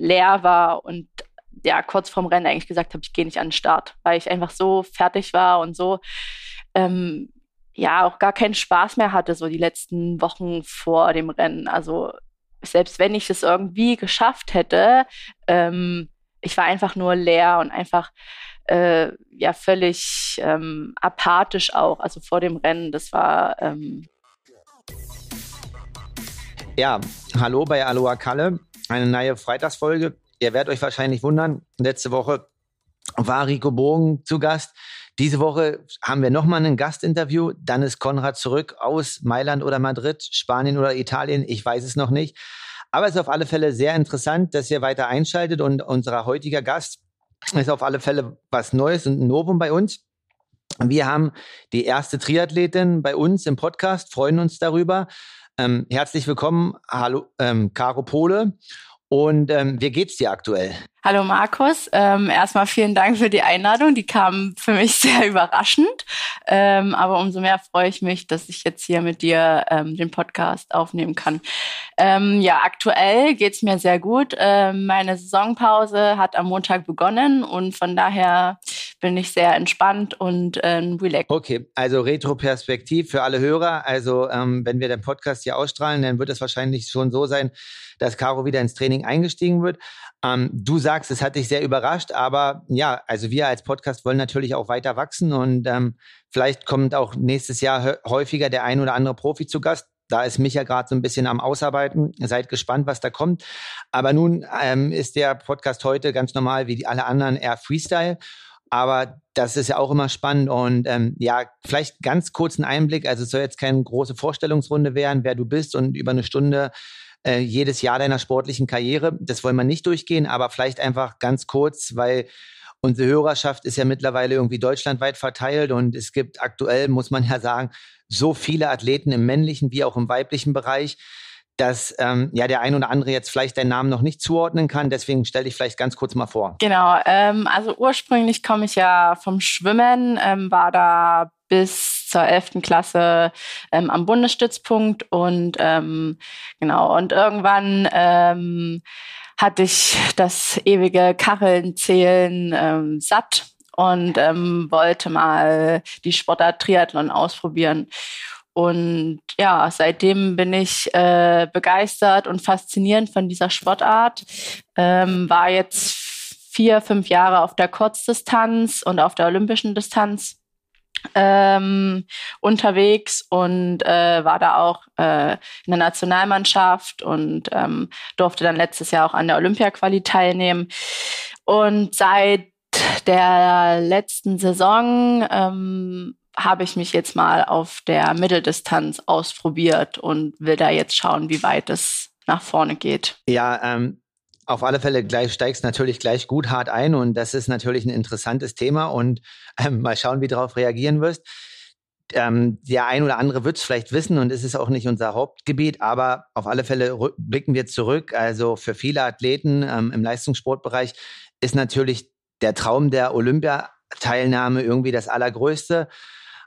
leer war und ja, kurz vorm Rennen eigentlich gesagt habe, ich gehe nicht an den Start, weil ich einfach so fertig war und so ähm, ja auch gar keinen Spaß mehr hatte, so die letzten Wochen vor dem Rennen. Also selbst wenn ich es irgendwie geschafft hätte, ähm, ich war einfach nur leer und einfach äh, ja völlig ähm, apathisch auch, also vor dem Rennen. Das war ähm ja, hallo bei Aloha Kalle, eine neue Freitagsfolge. Ihr werdet euch wahrscheinlich wundern, letzte Woche war Rico Bogen zu Gast. Diese Woche haben wir nochmal ein Gastinterview. Dann ist Konrad zurück aus Mailand oder Madrid, Spanien oder Italien. Ich weiß es noch nicht. Aber es ist auf alle Fälle sehr interessant, dass ihr weiter einschaltet und unser heutiger Gast ist auf alle Fälle was Neues und ein Novum bei uns. Wir haben die erste Triathletin bei uns im Podcast, freuen uns darüber. Ähm, herzlich willkommen, hallo, ähm, Caro Pole. Und ähm, wie geht's dir aktuell? Hallo Markus, ähm, erstmal vielen Dank für die Einladung. Die kam für mich sehr überraschend, ähm, aber umso mehr freue ich mich, dass ich jetzt hier mit dir ähm, den Podcast aufnehmen kann. Ähm, ja, aktuell geht's mir sehr gut. Ähm, meine Saisonpause hat am Montag begonnen und von daher bin ich sehr entspannt und ähm, relaxed. Okay, also Retro-Perspektiv für alle Hörer. Also wenn wir den Podcast hier ausstrahlen, dann wird es wahrscheinlich schon so sein, dass Caro wieder ins Training eingestiegen wird. Ähm, du sagst, es hat dich sehr überrascht, aber ja, also wir als Podcast wollen natürlich auch weiter wachsen und ähm, vielleicht kommt auch nächstes Jahr häufiger der ein oder andere Profi zu Gast. Da ist Micha gerade so ein bisschen am Ausarbeiten. Seid gespannt, was da kommt. Aber nun ähm, ist der Podcast heute ganz normal wie die alle anderen eher Freestyle. Aber das ist ja auch immer spannend und ähm, ja, vielleicht ganz kurzen Einblick. Also es soll jetzt keine große Vorstellungsrunde werden, wer du bist und über eine Stunde äh, jedes Jahr deiner sportlichen Karriere. Das wollen wir nicht durchgehen, aber vielleicht einfach ganz kurz, weil unsere Hörerschaft ist ja mittlerweile irgendwie deutschlandweit verteilt und es gibt aktuell, muss man ja sagen, so viele Athleten im männlichen wie auch im weiblichen Bereich, dass ähm, ja der ein oder andere jetzt vielleicht deinen Namen noch nicht zuordnen kann. Deswegen stell dich vielleicht ganz kurz mal vor. Genau, ähm, also ursprünglich komme ich ja vom Schwimmen, ähm, war da bis zur 11. Klasse ähm, am Bundesstützpunkt und ähm, genau, und irgendwann ähm, hatte ich das ewige Kacheln ähm, satt und ähm, wollte mal die Sportart Triathlon ausprobieren. Und ja, seitdem bin ich äh, begeistert und faszinierend von dieser Sportart. Ähm, war jetzt vier, fünf Jahre auf der Kurzdistanz und auf der olympischen Distanz ähm, unterwegs und äh, war da auch äh, in der Nationalmannschaft und ähm, durfte dann letztes Jahr auch an der Olympiaquali teilnehmen. Und seit der letzten Saison ähm, habe ich mich jetzt mal auf der Mitteldistanz ausprobiert und will da jetzt schauen, wie weit es nach vorne geht. Ja, ähm, auf alle Fälle gleich steigst natürlich gleich gut hart ein und das ist natürlich ein interessantes Thema und ähm, mal schauen, wie du darauf reagieren wirst. Ähm, der ein oder andere wird es vielleicht wissen und es ist auch nicht unser Hauptgebiet, aber auf alle Fälle blicken wir zurück. Also für viele Athleten ähm, im Leistungssportbereich ist natürlich der Traum der Olympiateilnahme irgendwie das Allergrößte.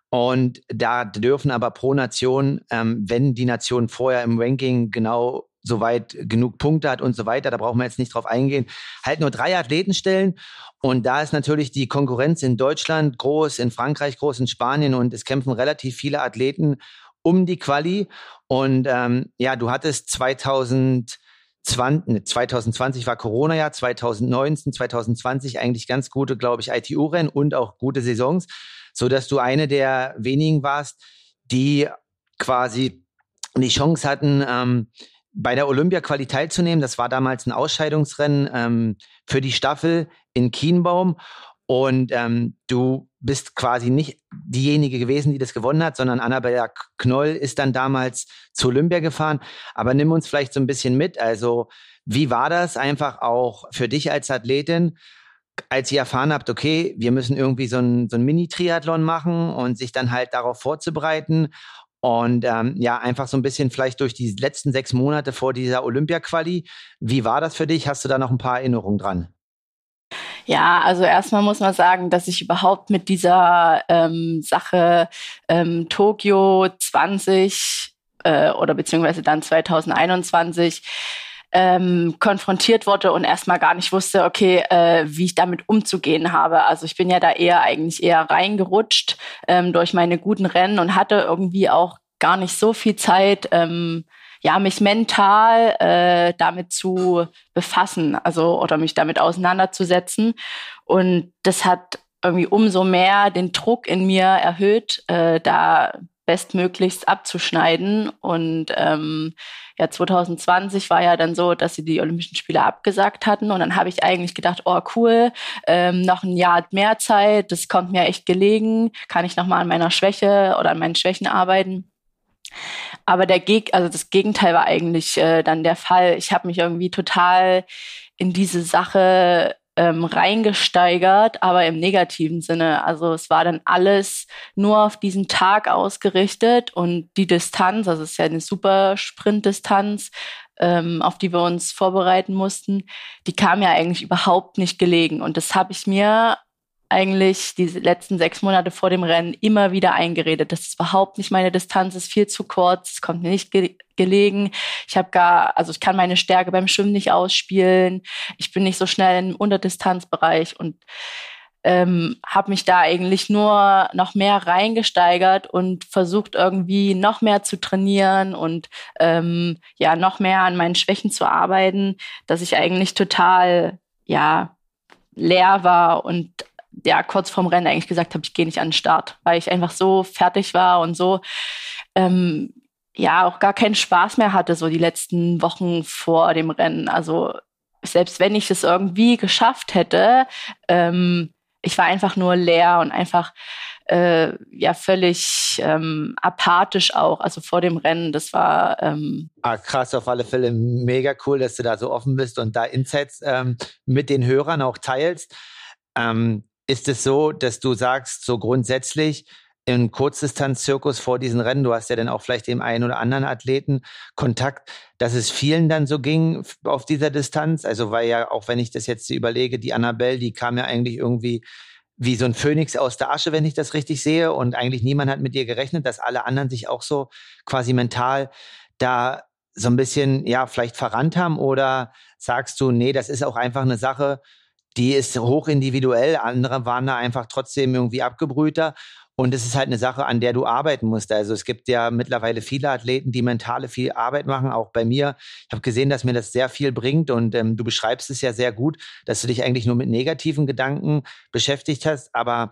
Und da dürfen aber pro Nation, ähm, wenn die Nation vorher im Ranking genau soweit genug Punkte hat und so weiter, da brauchen wir jetzt nicht drauf eingehen, halt nur drei Athleten stellen. Und da ist natürlich die Konkurrenz in Deutschland groß, in Frankreich groß, in Spanien und es kämpfen relativ viele Athleten um die Quali. Und ähm, ja, du hattest 2020, 2020 war Corona-Jahr, 2019, 2020 eigentlich ganz gute, glaube ich, ITU-Rennen und auch gute Saisons, so dass du eine der wenigen warst, die quasi die Chance hatten, ähm, bei der Olympia-Quali teilzunehmen. Das war damals ein Ausscheidungsrennen ähm, für die Staffel in Kienbaum. Und ähm, du bist quasi nicht diejenige gewesen, die das gewonnen hat, sondern Annabella Knoll ist dann damals zu Olympia gefahren. Aber nimm uns vielleicht so ein bisschen mit. Also, wie war das einfach auch für dich als Athletin, als ihr erfahren habt, okay, wir müssen irgendwie so ein, so ein Mini-Triathlon machen und sich dann halt darauf vorzubereiten und ähm, ja, einfach so ein bisschen vielleicht durch die letzten sechs Monate vor dieser Olympia-Quali. Wie war das für dich? Hast du da noch ein paar Erinnerungen dran? Ja, also erstmal muss man sagen, dass ich überhaupt mit dieser ähm, Sache ähm, Tokio 20 äh, oder beziehungsweise dann 2021 ähm, konfrontiert wurde und erstmal gar nicht wusste, okay, äh, wie ich damit umzugehen habe. Also ich bin ja da eher eigentlich eher reingerutscht ähm, durch meine guten Rennen und hatte irgendwie auch gar nicht so viel Zeit, ähm, ja, mich mental äh, damit zu befassen, also oder mich damit auseinanderzusetzen. Und das hat irgendwie umso mehr den Druck in mir erhöht, äh, da bestmöglichst abzuschneiden. Und ähm, ja, 2020 war ja dann so, dass sie die Olympischen Spiele abgesagt hatten. Und dann habe ich eigentlich gedacht, oh cool, ähm, noch ein Jahr mehr Zeit, das kommt mir echt gelegen, kann ich nochmal an meiner Schwäche oder an meinen Schwächen arbeiten. Aber der Geg also das Gegenteil war eigentlich äh, dann der Fall. Ich habe mich irgendwie total in diese Sache ähm, reingesteigert, aber im negativen Sinne. Also es war dann alles nur auf diesen Tag ausgerichtet und die Distanz, also es ist ja eine super Sprintdistanz, ähm, auf die wir uns vorbereiten mussten, die kam ja eigentlich überhaupt nicht gelegen. Und das habe ich mir eigentlich diese letzten sechs Monate vor dem Rennen immer wieder eingeredet. Das ist überhaupt nicht meine Distanz, ist viel zu kurz, es kommt mir nicht ge gelegen. Ich habe gar, also ich kann meine Stärke beim Schwimmen nicht ausspielen. Ich bin nicht so schnell im Unterdistanzbereich und ähm, habe mich da eigentlich nur noch mehr reingesteigert und versucht irgendwie noch mehr zu trainieren und ähm, ja noch mehr an meinen Schwächen zu arbeiten, dass ich eigentlich total ja leer war und ja kurz vorm Rennen eigentlich gesagt habe, ich gehe nicht an den Start, weil ich einfach so fertig war und so ähm, ja auch gar keinen Spaß mehr hatte, so die letzten Wochen vor dem Rennen. Also selbst wenn ich es irgendwie geschafft hätte, ähm, ich war einfach nur leer und einfach äh, ja völlig ähm, apathisch auch, also vor dem Rennen. Das war ähm ah, krass, auf alle Fälle mega cool, dass du da so offen bist und da Insights ähm, mit den Hörern auch teilst. Ähm, ist es so, dass du sagst, so grundsätzlich im Kurzdistanz-Zirkus vor diesen Rennen, du hast ja dann auch vielleicht dem einen oder anderen Athleten Kontakt, dass es vielen dann so ging auf dieser Distanz? Also, weil ja, auch wenn ich das jetzt überlege, die Annabelle, die kam ja eigentlich irgendwie wie so ein Phönix aus der Asche, wenn ich das richtig sehe. Und eigentlich niemand hat mit ihr gerechnet, dass alle anderen sich auch so quasi mental da so ein bisschen, ja, vielleicht verrannt haben? Oder sagst du, nee, das ist auch einfach eine Sache, die ist hoch individuell. Andere waren da einfach trotzdem irgendwie abgebrühter. Und es ist halt eine Sache, an der du arbeiten musst. Also es gibt ja mittlerweile viele Athleten, die mentale viel Arbeit machen, auch bei mir. Ich habe gesehen, dass mir das sehr viel bringt und ähm, du beschreibst es ja sehr gut, dass du dich eigentlich nur mit negativen Gedanken beschäftigt hast. Aber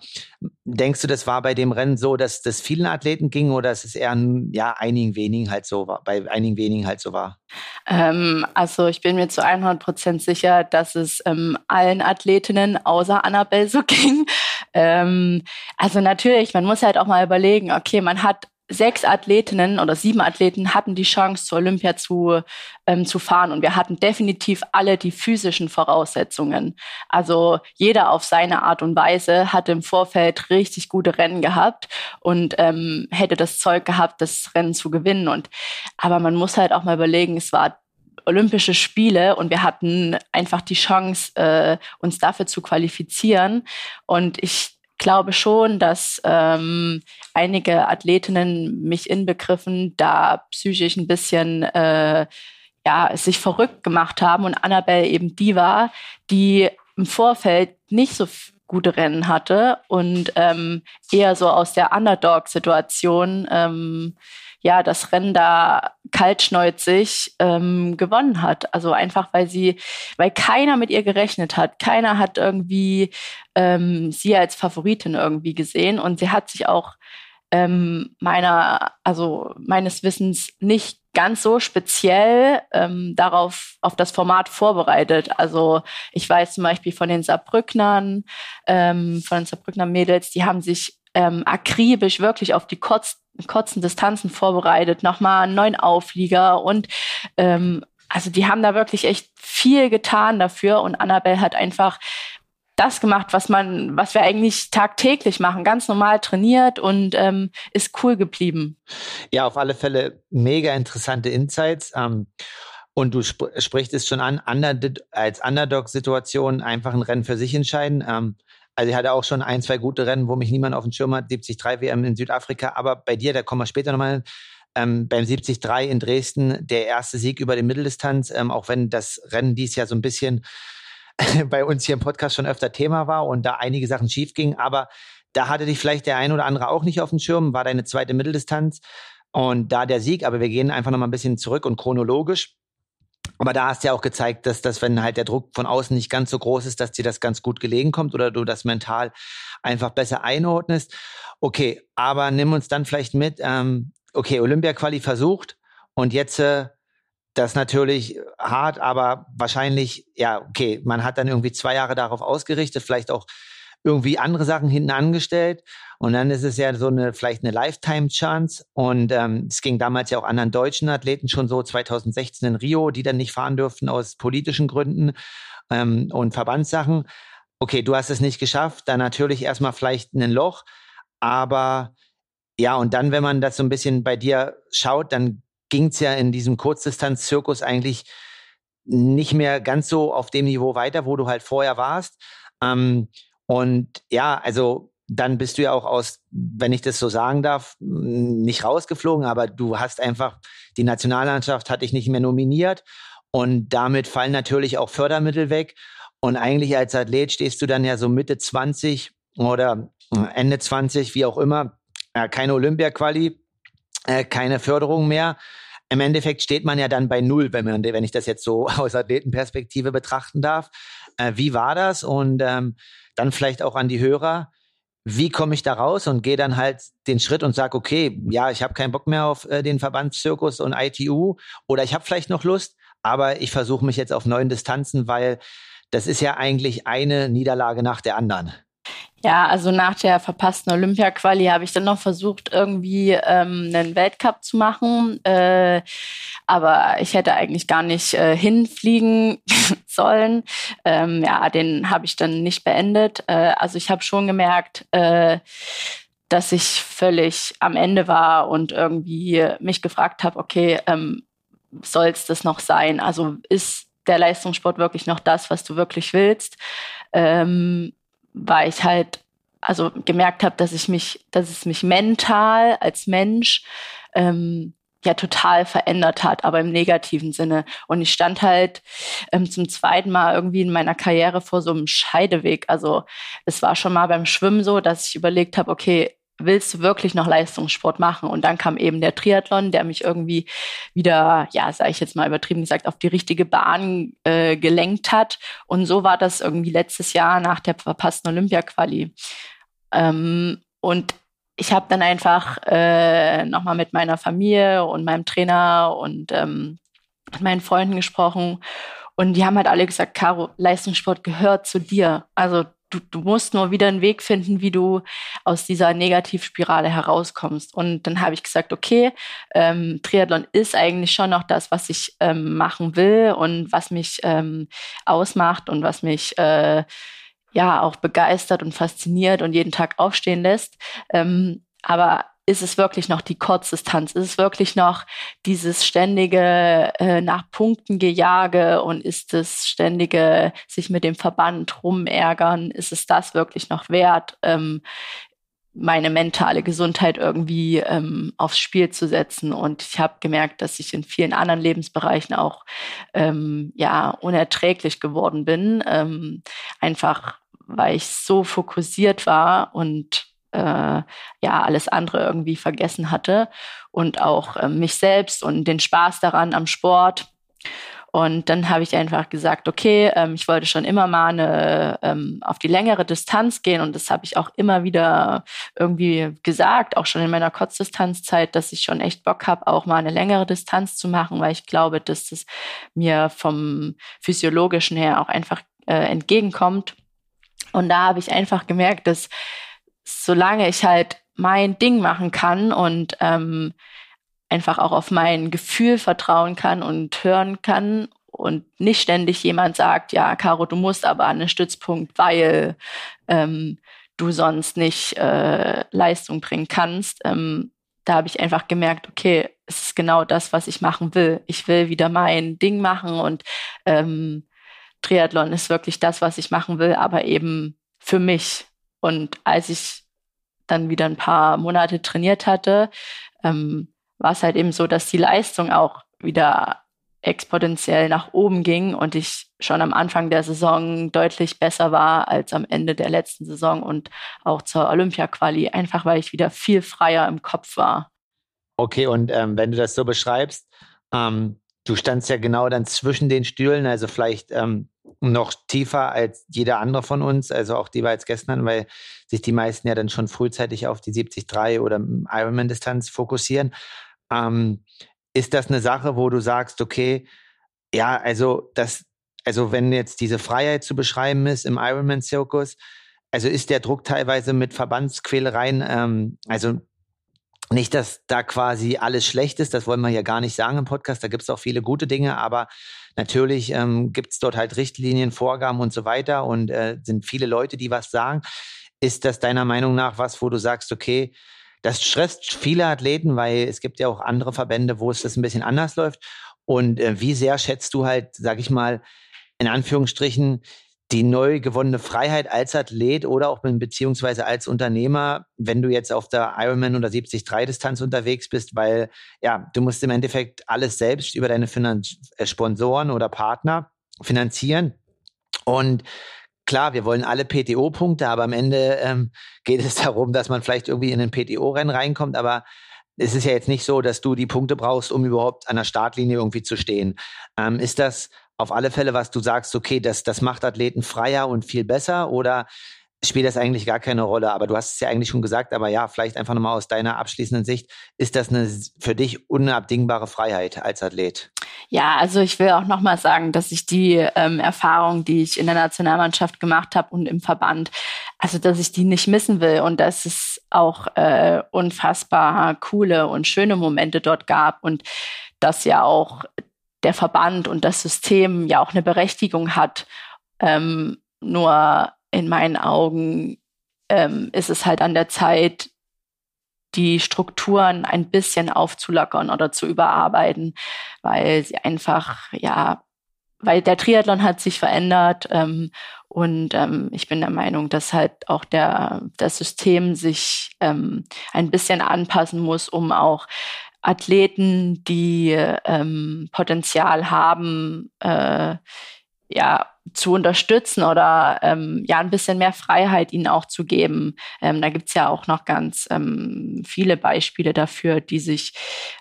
denkst du, das war bei dem Rennen so, dass das vielen Athleten ging oder dass es eher ja einigen wenigen halt so war, bei einigen wenigen halt so war? Ähm, also ich bin mir zu 100 Prozent sicher, dass es ähm, allen Athletinnen außer Annabelle so ging. Ähm, also natürlich, man muss halt auch mal überlegen, okay, man hat sechs Athletinnen oder sieben Athleten hatten die Chance, zur Olympia zu, ähm, zu fahren. Und wir hatten definitiv alle die physischen Voraussetzungen. Also jeder auf seine Art und Weise hatte im Vorfeld richtig gute Rennen gehabt und ähm, hätte das Zeug gehabt, das Rennen zu gewinnen. Und aber man muss halt auch mal überlegen, es war Olympische Spiele und wir hatten einfach die Chance, äh, uns dafür zu qualifizieren. Und ich glaube schon, dass ähm, einige Athletinnen mich inbegriffen, da psychisch ein bisschen äh, ja, sich verrückt gemacht haben und Annabelle eben die war, die im Vorfeld nicht so gute Rennen hatte und ähm, eher so aus der Underdog-Situation ähm, ja das Rennen da kaltschneuzig ähm, gewonnen hat. Also einfach, weil sie, weil keiner mit ihr gerechnet hat. Keiner hat irgendwie ähm, sie als Favoritin irgendwie gesehen und sie hat sich auch ähm, meiner, also meines Wissens nicht ganz so speziell ähm, darauf auf das Format vorbereitet. Also ich weiß zum Beispiel von den Saarbrücknern, ähm, von den Saarbrückner Mädels, die haben sich ähm, akribisch wirklich auf die kurz, kurzen Distanzen vorbereitet, nochmal einen neuen Auflieger und ähm, also die haben da wirklich echt viel getan dafür und Annabelle hat einfach das gemacht, was man, was wir eigentlich tagtäglich machen, ganz normal trainiert und ähm, ist cool geblieben. Ja, auf alle Fälle mega interessante Insights. Ähm, und du sp sprichst es schon an, under als Underdog-Situation einfach ein Rennen für sich entscheiden. Ähm, also ich hatte auch schon ein, zwei gute Rennen, wo mich niemand auf dem Schirm hat, 73 WM in Südafrika. Aber bei dir, da kommen wir später nochmal ähm, beim 73 in Dresden der erste Sieg über die Mitteldistanz, ähm, auch wenn das Rennen dies ja so ein bisschen bei uns hier im Podcast schon öfter Thema war und da einige Sachen schief gingen, aber da hatte dich vielleicht der ein oder andere auch nicht auf dem Schirm, war deine zweite Mitteldistanz und da der Sieg, aber wir gehen einfach noch mal ein bisschen zurück und chronologisch. Aber da hast du ja auch gezeigt, dass das, wenn halt der Druck von außen nicht ganz so groß ist, dass dir das ganz gut gelegen kommt oder du das mental einfach besser einordnest. Okay, aber nimm uns dann vielleicht mit, ähm, okay, Olympia-Quali versucht und jetzt äh, das natürlich hart, aber wahrscheinlich, ja, okay, man hat dann irgendwie zwei Jahre darauf ausgerichtet, vielleicht auch irgendwie andere Sachen hinten angestellt. Und dann ist es ja so eine, vielleicht eine Lifetime-Chance. Und ähm, es ging damals ja auch anderen deutschen Athleten schon so 2016 in Rio, die dann nicht fahren durften aus politischen Gründen ähm, und Verbandssachen. Okay, du hast es nicht geschafft, dann natürlich erstmal vielleicht ein Loch. Aber ja, und dann, wenn man das so ein bisschen bei dir schaut, dann ging es ja in diesem Kurzdistanz-Zirkus eigentlich nicht mehr ganz so auf dem Niveau weiter, wo du halt vorher warst. Ähm, und ja, also dann bist du ja auch aus, wenn ich das so sagen darf, nicht rausgeflogen, aber du hast einfach, die Nationallandschaft hat dich nicht mehr nominiert und damit fallen natürlich auch Fördermittel weg. Und eigentlich als Athlet stehst du dann ja so Mitte 20 oder Ende 20, wie auch immer, keine Olympia-Quali, äh, keine Förderung mehr. Im Endeffekt steht man ja dann bei Null, wenn, man, wenn ich das jetzt so aus Athletenperspektive betrachten darf. Äh, wie war das? Und ähm, dann vielleicht auch an die Hörer, wie komme ich da raus und gehe dann halt den Schritt und sage, okay, ja, ich habe keinen Bock mehr auf äh, den Verbandszirkus und ITU oder ich habe vielleicht noch Lust, aber ich versuche mich jetzt auf neuen Distanzen, weil das ist ja eigentlich eine Niederlage nach der anderen. Ja, also nach der verpassten Olympia-Quali habe ich dann noch versucht, irgendwie ähm, einen Weltcup zu machen. Äh, aber ich hätte eigentlich gar nicht äh, hinfliegen sollen. Ähm, ja, den habe ich dann nicht beendet. Äh, also ich habe schon gemerkt, äh, dass ich völlig am Ende war und irgendwie mich gefragt habe, okay, ähm, soll es das noch sein? Also ist der Leistungssport wirklich noch das, was du wirklich willst? Ähm, weil ich halt also gemerkt habe, dass ich mich, dass es mich mental als Mensch ähm, ja total verändert hat, aber im negativen Sinne. Und ich stand halt ähm, zum zweiten Mal irgendwie in meiner Karriere vor so einem Scheideweg. Also es war schon mal beim Schwimmen so, dass ich überlegt habe, okay, willst du wirklich noch Leistungssport machen? Und dann kam eben der Triathlon, der mich irgendwie wieder, ja, sage ich jetzt mal übertrieben gesagt, auf die richtige Bahn äh, gelenkt hat. Und so war das irgendwie letztes Jahr nach der verpassten Olympia-Quali. Ähm, und ich habe dann einfach äh, nochmal mit meiner Familie und meinem Trainer und ähm, meinen Freunden gesprochen. Und die haben halt alle gesagt, Caro, Leistungssport gehört zu dir. Also du, du musst nur wieder einen Weg finden, wie du aus dieser Negativspirale herauskommst. Und dann habe ich gesagt, okay, ähm, Triathlon ist eigentlich schon noch das, was ich ähm, machen will und was mich ähm, ausmacht und was mich äh, ja auch begeistert und fasziniert und jeden Tag aufstehen lässt. Ähm, aber ist es wirklich noch die Kurzdistanz? Ist es wirklich noch dieses ständige äh, nach Punkten gejage und ist es ständige sich mit dem Verband rumärgern? Ist es das wirklich noch wert? Ähm, meine mentale Gesundheit irgendwie ähm, aufs Spiel zu setzen. Und ich habe gemerkt, dass ich in vielen anderen Lebensbereichen auch ähm, ja unerträglich geworden bin. Ähm, einfach weil ich so fokussiert war und äh, ja alles andere irgendwie vergessen hatte und auch äh, mich selbst und den Spaß daran am Sport. Und dann habe ich einfach gesagt, okay, ähm, ich wollte schon immer mal eine, ähm, auf die längere Distanz gehen und das habe ich auch immer wieder irgendwie gesagt, auch schon in meiner Kurzdistanzzeit, dass ich schon echt Bock habe, auch mal eine längere Distanz zu machen, weil ich glaube, dass das mir vom physiologischen her auch einfach äh, entgegenkommt. Und da habe ich einfach gemerkt, dass solange ich halt mein Ding machen kann und ähm, einfach auch auf mein Gefühl vertrauen kann und hören kann und nicht ständig jemand sagt, ja, Caro, du musst aber an den Stützpunkt, weil ähm, du sonst nicht äh, Leistung bringen kannst. Ähm, da habe ich einfach gemerkt, okay, es ist genau das, was ich machen will. Ich will wieder mein Ding machen und ähm, Triathlon ist wirklich das, was ich machen will, aber eben für mich. Und als ich dann wieder ein paar Monate trainiert hatte, ähm, war es halt eben so, dass die Leistung auch wieder exponentiell nach oben ging und ich schon am Anfang der Saison deutlich besser war als am Ende der letzten Saison und auch zur Olympia-Quali, einfach weil ich wieder viel freier im Kopf war. Okay, und ähm, wenn du das so beschreibst, ähm, du standst ja genau dann zwischen den Stühlen, also vielleicht ähm, noch tiefer als jeder andere von uns, also auch die wir jetzt gestern, weil sich die meisten ja dann schon frühzeitig auf die 73 oder Ironman-Distanz fokussieren. Ähm, ist das eine Sache, wo du sagst, okay, ja, also das, also wenn jetzt diese Freiheit zu beschreiben ist im Ironman-Zirkus, also ist der Druck teilweise mit Verbandsquälereien, ähm, also nicht, dass da quasi alles schlecht ist, das wollen wir ja gar nicht sagen im Podcast, da gibt es auch viele gute Dinge, aber natürlich ähm, gibt es dort halt Richtlinien, Vorgaben und so weiter und äh, sind viele Leute, die was sagen. Ist das deiner Meinung nach was, wo du sagst, okay, das stresst viele Athleten, weil es gibt ja auch andere Verbände, wo es das ein bisschen anders läuft. Und äh, wie sehr schätzt du halt, sag ich mal, in Anführungsstrichen, die neu gewonnene Freiheit als Athlet oder auch beziehungsweise als Unternehmer, wenn du jetzt auf der Ironman oder 73-Distanz unterwegs bist, weil ja, du musst im Endeffekt alles selbst über deine Finanz äh, Sponsoren oder Partner finanzieren. Und klar, wir wollen alle PTO-Punkte, aber am Ende ähm, geht es darum, dass man vielleicht irgendwie in ein PTO-Rennen reinkommt, aber es ist ja jetzt nicht so, dass du die Punkte brauchst, um überhaupt an der Startlinie irgendwie zu stehen. Ähm, ist das auf alle Fälle, was du sagst, okay, das, das macht Athleten freier und viel besser oder spielt das eigentlich gar keine Rolle. Aber du hast es ja eigentlich schon gesagt, aber ja, vielleicht einfach nochmal aus deiner abschließenden Sicht, ist das eine für dich unabdingbare Freiheit als Athlet? Ja, also ich will auch nochmal sagen, dass ich die ähm, Erfahrung, die ich in der Nationalmannschaft gemacht habe und im Verband, also dass ich die nicht missen will und dass es auch äh, unfassbar coole und schöne Momente dort gab und dass ja auch der Verband und das System ja auch eine Berechtigung hat. Ähm, nur in meinen Augen ähm, ist es halt an der Zeit, die Strukturen ein bisschen aufzulockern oder zu überarbeiten, weil sie einfach, ja, weil der Triathlon hat sich verändert ähm, und ähm, ich bin der Meinung, dass halt auch der, das System sich ähm, ein bisschen anpassen muss, um auch Athleten, die ähm, Potenzial haben, äh, ja, zu unterstützen oder ähm, ja ein bisschen mehr Freiheit ihnen auch zu geben. Ähm, da gibt's ja auch noch ganz ähm, viele Beispiele dafür, die sich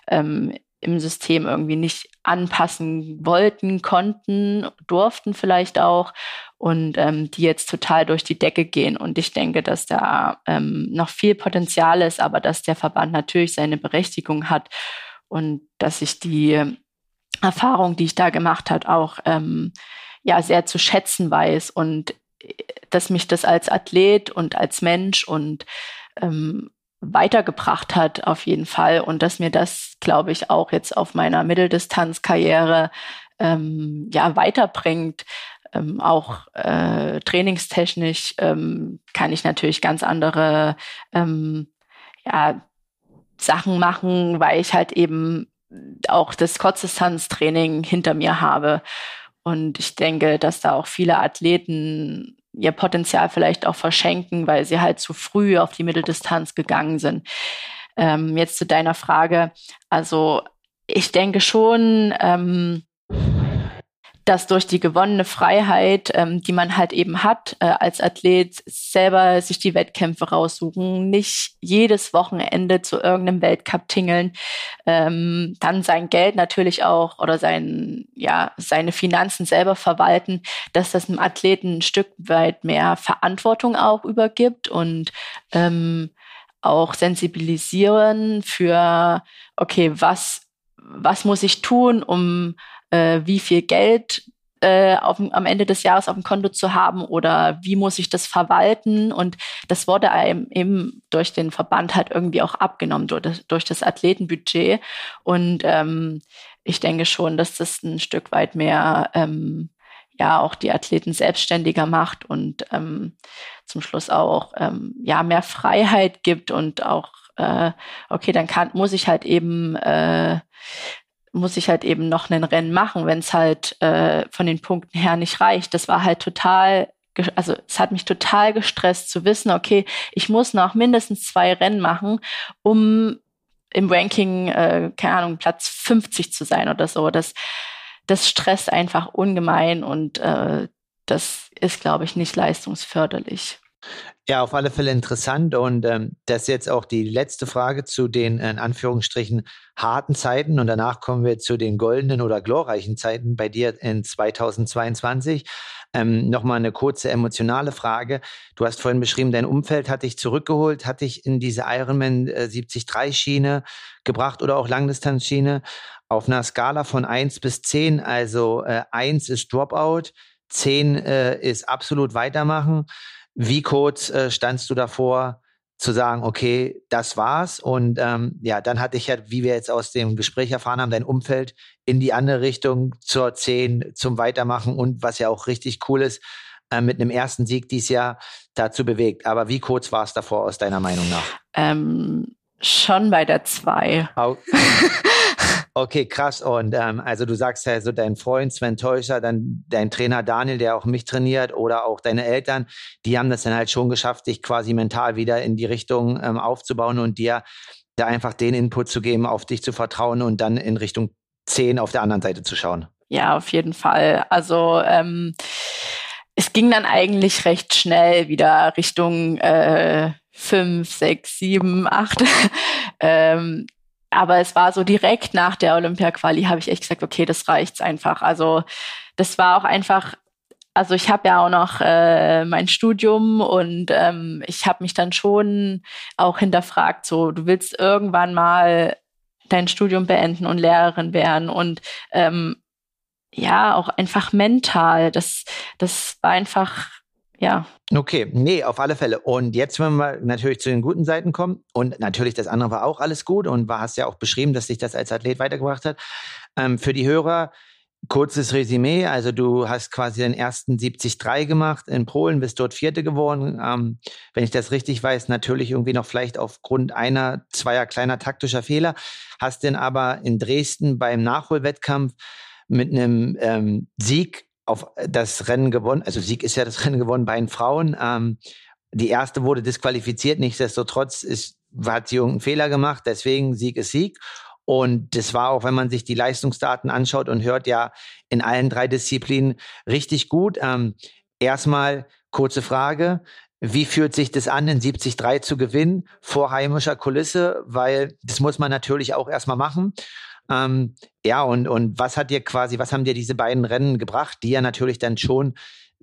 ähm, im System irgendwie nicht anpassen wollten, konnten, durften vielleicht auch und ähm, die jetzt total durch die Decke gehen. Und ich denke, dass da ähm, noch viel Potenzial ist, aber dass der Verband natürlich seine Berechtigung hat und dass ich die Erfahrung, die ich da gemacht hat, auch ähm, ja sehr zu schätzen weiß und äh, dass mich das als Athlet und als Mensch und ähm, weitergebracht hat auf jeden Fall und dass mir das, glaube ich, auch jetzt auf meiner Mitteldistanzkarriere ähm, ja weiterbringt. Ähm, auch äh, trainingstechnisch ähm, kann ich natürlich ganz andere ähm, ja, Sachen machen, weil ich halt eben auch das Kurzdistanztraining hinter mir habe. Und ich denke, dass da auch viele Athleten ihr Potenzial vielleicht auch verschenken, weil sie halt zu früh auf die Mitteldistanz gegangen sind. Ähm, jetzt zu deiner Frage. Also ich denke schon, ähm, dass durch die gewonnene Freiheit, ähm, die man halt eben hat, äh, als Athlet selber sich die Wettkämpfe raussuchen, nicht jedes Wochenende zu irgendeinem Weltcup tingeln, ähm, dann sein Geld natürlich auch oder sein, ja, seine Finanzen selber verwalten, dass das einem Athleten ein Stück weit mehr Verantwortung auch übergibt und ähm, auch sensibilisieren für, okay, was, was muss ich tun, um äh, wie viel Geld äh, auf, am Ende des Jahres auf dem Konto zu haben oder wie muss ich das verwalten. Und das wurde einem eben durch den Verband halt irgendwie auch abgenommen, durch das, durch das Athletenbudget. Und ähm, ich denke schon, dass das ein Stück weit mehr ähm, ja auch die Athleten selbstständiger macht und ähm, zum Schluss auch ähm, ja mehr Freiheit gibt und auch äh, okay, dann kann muss ich halt eben äh, muss ich halt eben noch ein Rennen machen, wenn es halt äh, von den Punkten her nicht reicht. Das war halt total, also es hat mich total gestresst zu wissen, okay, ich muss noch mindestens zwei Rennen machen, um im Ranking, äh, keine Ahnung, Platz 50 zu sein oder so. Das, das stresst einfach ungemein und äh, das ist, glaube ich, nicht leistungsförderlich. Ja, auf alle Fälle interessant. Und ähm, das ist jetzt auch die letzte Frage zu den in Anführungsstrichen harten Zeiten. Und danach kommen wir zu den goldenen oder glorreichen Zeiten bei dir in 2022. Ähm, Nochmal eine kurze emotionale Frage. Du hast vorhin beschrieben, dein Umfeld hat dich zurückgeholt, hat dich in diese Ironman äh, 73 Schiene gebracht oder auch Langdistanzschiene auf einer Skala von 1 bis 10. Also äh, 1 ist Dropout, 10 äh, ist absolut weitermachen. Wie kurz äh, standst du davor, zu sagen, okay, das war's. Und ähm, ja, dann hatte ich ja, wie wir jetzt aus dem Gespräch erfahren haben, dein Umfeld in die andere Richtung zur 10, zum Weitermachen und was ja auch richtig cool ist, äh, mit einem ersten Sieg dieses Jahr dazu bewegt. Aber wie kurz war es davor aus deiner Meinung nach? Ähm, schon bei der 2. Okay, krass. Und ähm, also du sagst ja so dein Freund Sven Teuscher, dann dein Trainer Daniel, der auch mich trainiert, oder auch deine Eltern, die haben das dann halt schon geschafft, dich quasi mental wieder in die Richtung ähm, aufzubauen und dir da einfach den Input zu geben, auf dich zu vertrauen und dann in Richtung 10 auf der anderen Seite zu schauen. Ja, auf jeden Fall. Also ähm, es ging dann eigentlich recht schnell wieder Richtung äh, 5, 6, 7, 8. ähm, aber es war so direkt nach der Olympia-Quali habe ich echt gesagt, okay, das reicht einfach. Also das war auch einfach, also ich habe ja auch noch äh, mein Studium und ähm, ich habe mich dann schon auch hinterfragt, so du willst irgendwann mal dein Studium beenden und Lehrerin werden und ähm, ja, auch einfach mental. Das, das war einfach ja. Okay, nee, auf alle Fälle. Und jetzt, wenn wir natürlich zu den guten Seiten kommen, und natürlich das andere war auch alles gut und war, hast ja auch beschrieben, dass sich das als Athlet weitergebracht hat. Ähm, für die Hörer, kurzes Resümee. Also du hast quasi den ersten 70-3 gemacht in Polen, bist dort Vierte geworden. Ähm, wenn ich das richtig weiß, natürlich irgendwie noch vielleicht aufgrund einer, zweier kleiner taktischer Fehler. Hast denn aber in Dresden beim Nachholwettkampf mit einem ähm, Sieg auf das Rennen gewonnen. Also Sieg ist ja das Rennen gewonnen bei den Frauen. Ähm, die erste wurde disqualifiziert. Nichtsdestotrotz ist, hat sie irgendeinen Fehler gemacht. Deswegen Sieg ist Sieg. Und das war auch, wenn man sich die Leistungsdaten anschaut und hört, ja in allen drei Disziplinen richtig gut. Ähm, erstmal kurze Frage. Wie fühlt sich das an, in 70-3 zu gewinnen vor heimischer Kulisse? Weil das muss man natürlich auch erstmal machen. Ähm, ja, und, und was hat dir quasi, was haben dir diese beiden Rennen gebracht, die ja natürlich dann schon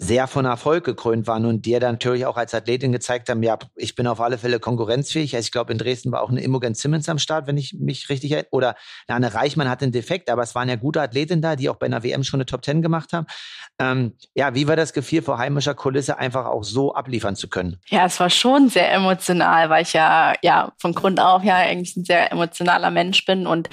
sehr von Erfolg gekrönt waren und dir dann natürlich auch als Athletin gezeigt haben, ja, ich bin auf alle Fälle konkurrenzfähig. Also ich glaube, in Dresden war auch eine Imogen Simmons am Start, wenn ich mich richtig erinnere. Oder eine Reichmann hatte einen Defekt, aber es waren ja gute Athletinnen da, die auch bei einer WM schon eine Top Ten gemacht haben. Ähm, ja, wie war das Gefühl, vor heimischer Kulisse einfach auch so abliefern zu können? Ja, es war schon sehr emotional, weil ich ja, ja, von Grund auf ja eigentlich ein sehr emotionaler Mensch bin und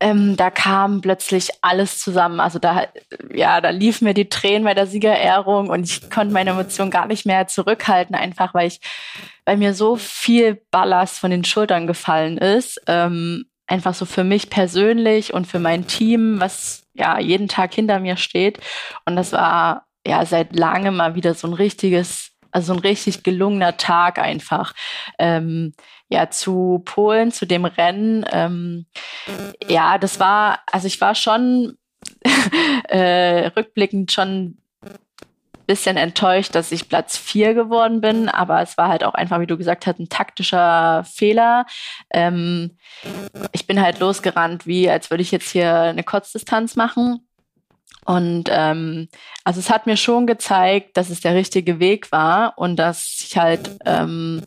ähm, da kam plötzlich alles zusammen. Also da, ja, da liefen mir die Tränen bei der Siegerehrung und ich konnte meine Emotionen gar nicht mehr zurückhalten, einfach weil ich, weil mir so viel Ballast von den Schultern gefallen ist. Ähm, einfach so für mich persönlich und für mein Team, was ja jeden Tag hinter mir steht. Und das war ja seit langem mal wieder so ein richtiges also ein richtig gelungener Tag einfach. Ähm, ja, zu Polen, zu dem Rennen. Ähm, ja, das war, also ich war schon äh, rückblickend schon bisschen enttäuscht, dass ich Platz vier geworden bin, aber es war halt auch einfach, wie du gesagt hast, ein taktischer Fehler. Ähm, ich bin halt losgerannt, wie als würde ich jetzt hier eine Kurzdistanz machen. Und ähm, also es hat mir schon gezeigt, dass es der richtige Weg war und dass ich halt ähm,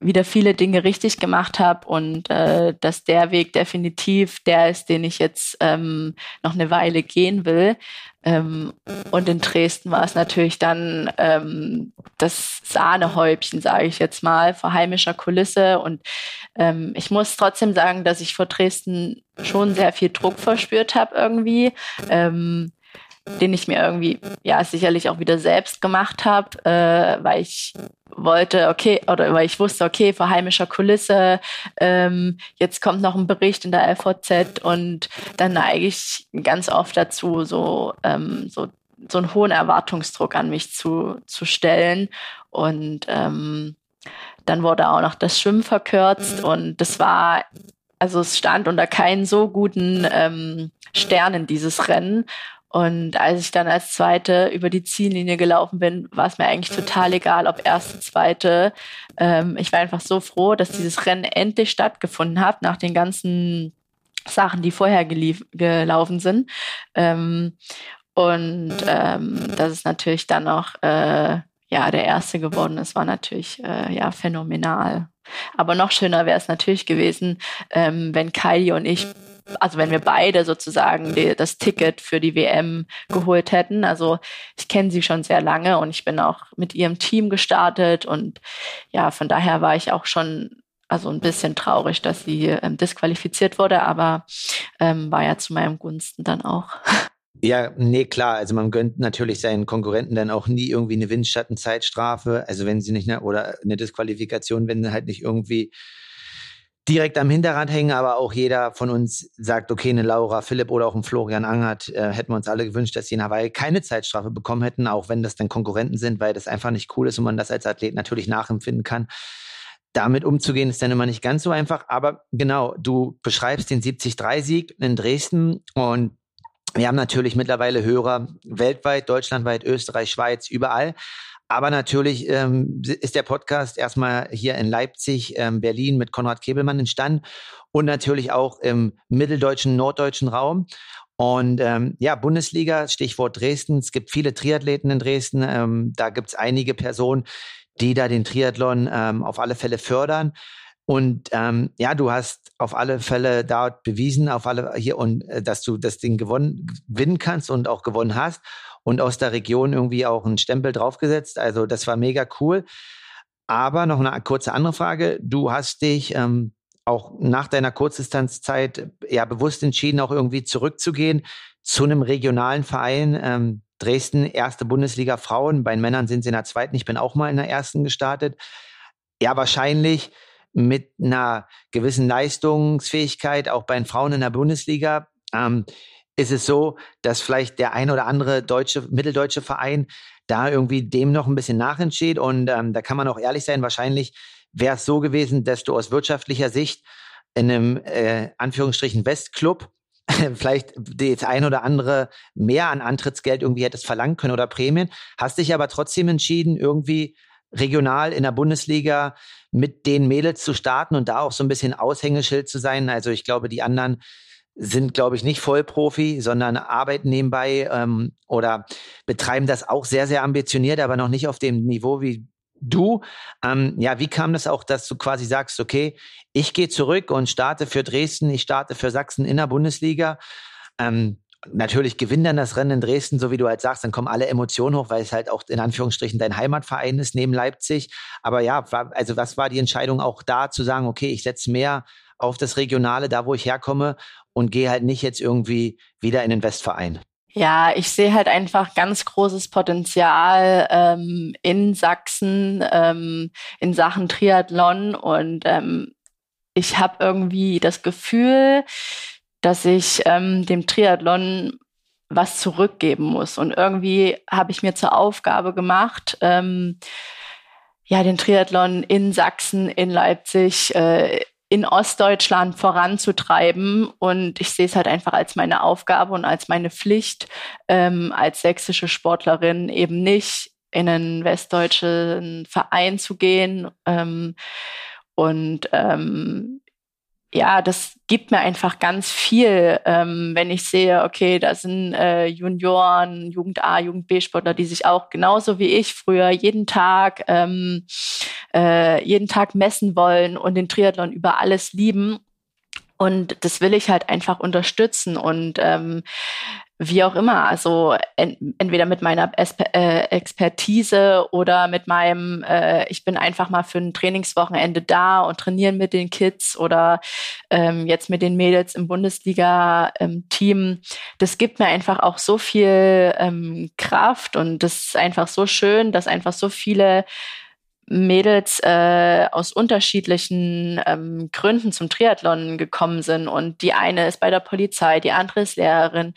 wieder viele Dinge richtig gemacht habe und äh, dass der Weg definitiv der ist, den ich jetzt ähm, noch eine Weile gehen will. Ähm, und in Dresden war es natürlich dann ähm, das Sahnehäubchen, sage ich jetzt mal, vor heimischer Kulisse. Und ähm, ich muss trotzdem sagen, dass ich vor Dresden schon sehr viel Druck verspürt habe irgendwie. Ähm, den ich mir irgendwie ja sicherlich auch wieder selbst gemacht habe, äh, weil ich wollte, okay, oder weil ich wusste, okay, vor heimischer Kulisse, ähm, jetzt kommt noch ein Bericht in der LVZ und dann neige ich ganz oft dazu, so, ähm, so, so einen hohen Erwartungsdruck an mich zu, zu stellen. Und ähm, dann wurde auch noch das Schwimmen verkürzt und das war also es stand unter keinen so guten ähm, Sternen dieses Rennen. Und als ich dann als Zweite über die Ziellinie gelaufen bin, war es mir eigentlich total egal, ob erste, zweite. Ähm, ich war einfach so froh, dass dieses Rennen endlich stattgefunden hat, nach den ganzen Sachen, die vorher gelaufen sind. Ähm, und ähm, dass es natürlich dann noch äh, ja, der Erste geworden ist, war natürlich äh, ja phänomenal. Aber noch schöner wäre es natürlich gewesen, ähm, wenn Kylie und ich also wenn wir beide sozusagen die, das Ticket für die WM geholt hätten. Also ich kenne sie schon sehr lange und ich bin auch mit ihrem Team gestartet und ja, von daher war ich auch schon also ein bisschen traurig, dass sie ähm, disqualifiziert wurde, aber ähm, war ja zu meinem Gunsten dann auch. Ja, nee, klar. Also man gönnt natürlich seinen Konkurrenten dann auch nie irgendwie eine Windschattenzeitstrafe. Also wenn sie nicht, oder eine Disqualifikation, wenn sie halt nicht irgendwie direkt am Hinterrad hängen, aber auch jeder von uns sagt, okay, eine Laura Philipp oder auch ein Florian Angert, äh, hätten wir uns alle gewünscht, dass sie in Hawaii keine Zeitstrafe bekommen hätten, auch wenn das dann Konkurrenten sind, weil das einfach nicht cool ist und man das als Athlet natürlich nachempfinden kann. Damit umzugehen ist dann immer nicht ganz so einfach, aber genau, du beschreibst den 70-3-Sieg in Dresden und wir haben natürlich mittlerweile Hörer weltweit, deutschlandweit, Österreich, Schweiz, überall. Aber natürlich ähm, ist der Podcast erstmal hier in Leipzig, ähm, Berlin mit Konrad Kebelmann entstanden und natürlich auch im mitteldeutschen, norddeutschen Raum. Und ähm, ja, Bundesliga, Stichwort Dresden. Es gibt viele Triathleten in Dresden. Ähm, da gibt es einige Personen, die da den Triathlon ähm, auf alle Fälle fördern. Und ähm, ja, du hast auf alle Fälle dort bewiesen, auf alle hier und äh, dass du das Ding gewonnen gewinnen kannst und auch gewonnen hast und aus der Region irgendwie auch einen Stempel draufgesetzt. Also das war mega cool. Aber noch eine kurze andere Frage. Du hast dich ähm, auch nach deiner Kurzdistanzzeit ja bewusst entschieden, auch irgendwie zurückzugehen zu einem regionalen Verein. Ähm, Dresden, erste Bundesliga Frauen. Bei den Männern sind sie in der zweiten. Ich bin auch mal in der ersten gestartet. Ja, wahrscheinlich mit einer gewissen Leistungsfähigkeit, auch bei den Frauen in der Bundesliga. Ähm, ist es so, dass vielleicht der ein oder andere deutsche, mitteldeutsche Verein da irgendwie dem noch ein bisschen nachentsteht. Und ähm, da kann man auch ehrlich sein, wahrscheinlich wäre es so gewesen, dass du aus wirtschaftlicher Sicht in einem äh, Anführungsstrichen Westclub vielleicht das ein oder andere mehr an Antrittsgeld irgendwie hättest verlangen können oder Prämien, hast dich aber trotzdem entschieden, irgendwie regional in der Bundesliga mit den Mädels zu starten und da auch so ein bisschen Aushängeschild zu sein. Also ich glaube, die anderen sind, glaube ich, nicht Vollprofi, sondern arbeiten nebenbei ähm, oder betreiben das auch sehr, sehr ambitioniert, aber noch nicht auf dem Niveau wie du. Ähm, ja, wie kam das auch, dass du quasi sagst, okay, ich gehe zurück und starte für Dresden, ich starte für Sachsen in der Bundesliga. Ähm, natürlich gewinnt dann das Rennen in Dresden, so wie du halt sagst, dann kommen alle Emotionen hoch, weil es halt auch in Anführungsstrichen dein Heimatverein ist neben Leipzig. Aber ja, also was war die Entscheidung auch da zu sagen, okay, ich setze mehr auf das Regionale, da wo ich herkomme und gehe halt nicht jetzt irgendwie wieder in den Westverein. Ja, ich sehe halt einfach ganz großes Potenzial ähm, in Sachsen ähm, in Sachen Triathlon und ähm, ich habe irgendwie das Gefühl, dass ich ähm, dem Triathlon was zurückgeben muss. Und irgendwie habe ich mir zur Aufgabe gemacht, ähm, ja, den Triathlon in Sachsen, in Leipzig, äh, in Ostdeutschland voranzutreiben. Und ich sehe es halt einfach als meine Aufgabe und als meine Pflicht, ähm, als sächsische Sportlerin eben nicht in einen westdeutschen Verein zu gehen. Ähm, und ähm, ja, das gibt mir einfach ganz viel, ähm, wenn ich sehe, okay, da sind äh, Junioren, Jugend A, Jugend B-Sportler, die sich auch genauso wie ich früher jeden Tag, ähm, äh, jeden Tag messen wollen und den Triathlon über alles lieben. Und das will ich halt einfach unterstützen. Und ähm, wie auch immer, also ent entweder mit meiner Espe äh, Expertise oder mit meinem, äh, ich bin einfach mal für ein Trainingswochenende da und trainieren mit den Kids oder ähm, jetzt mit den Mädels im Bundesliga-Team. Ähm, das gibt mir einfach auch so viel ähm, Kraft und das ist einfach so schön, dass einfach so viele Mädels äh, aus unterschiedlichen ähm, Gründen zum Triathlon gekommen sind. Und die eine ist bei der Polizei, die andere ist Lehrerin.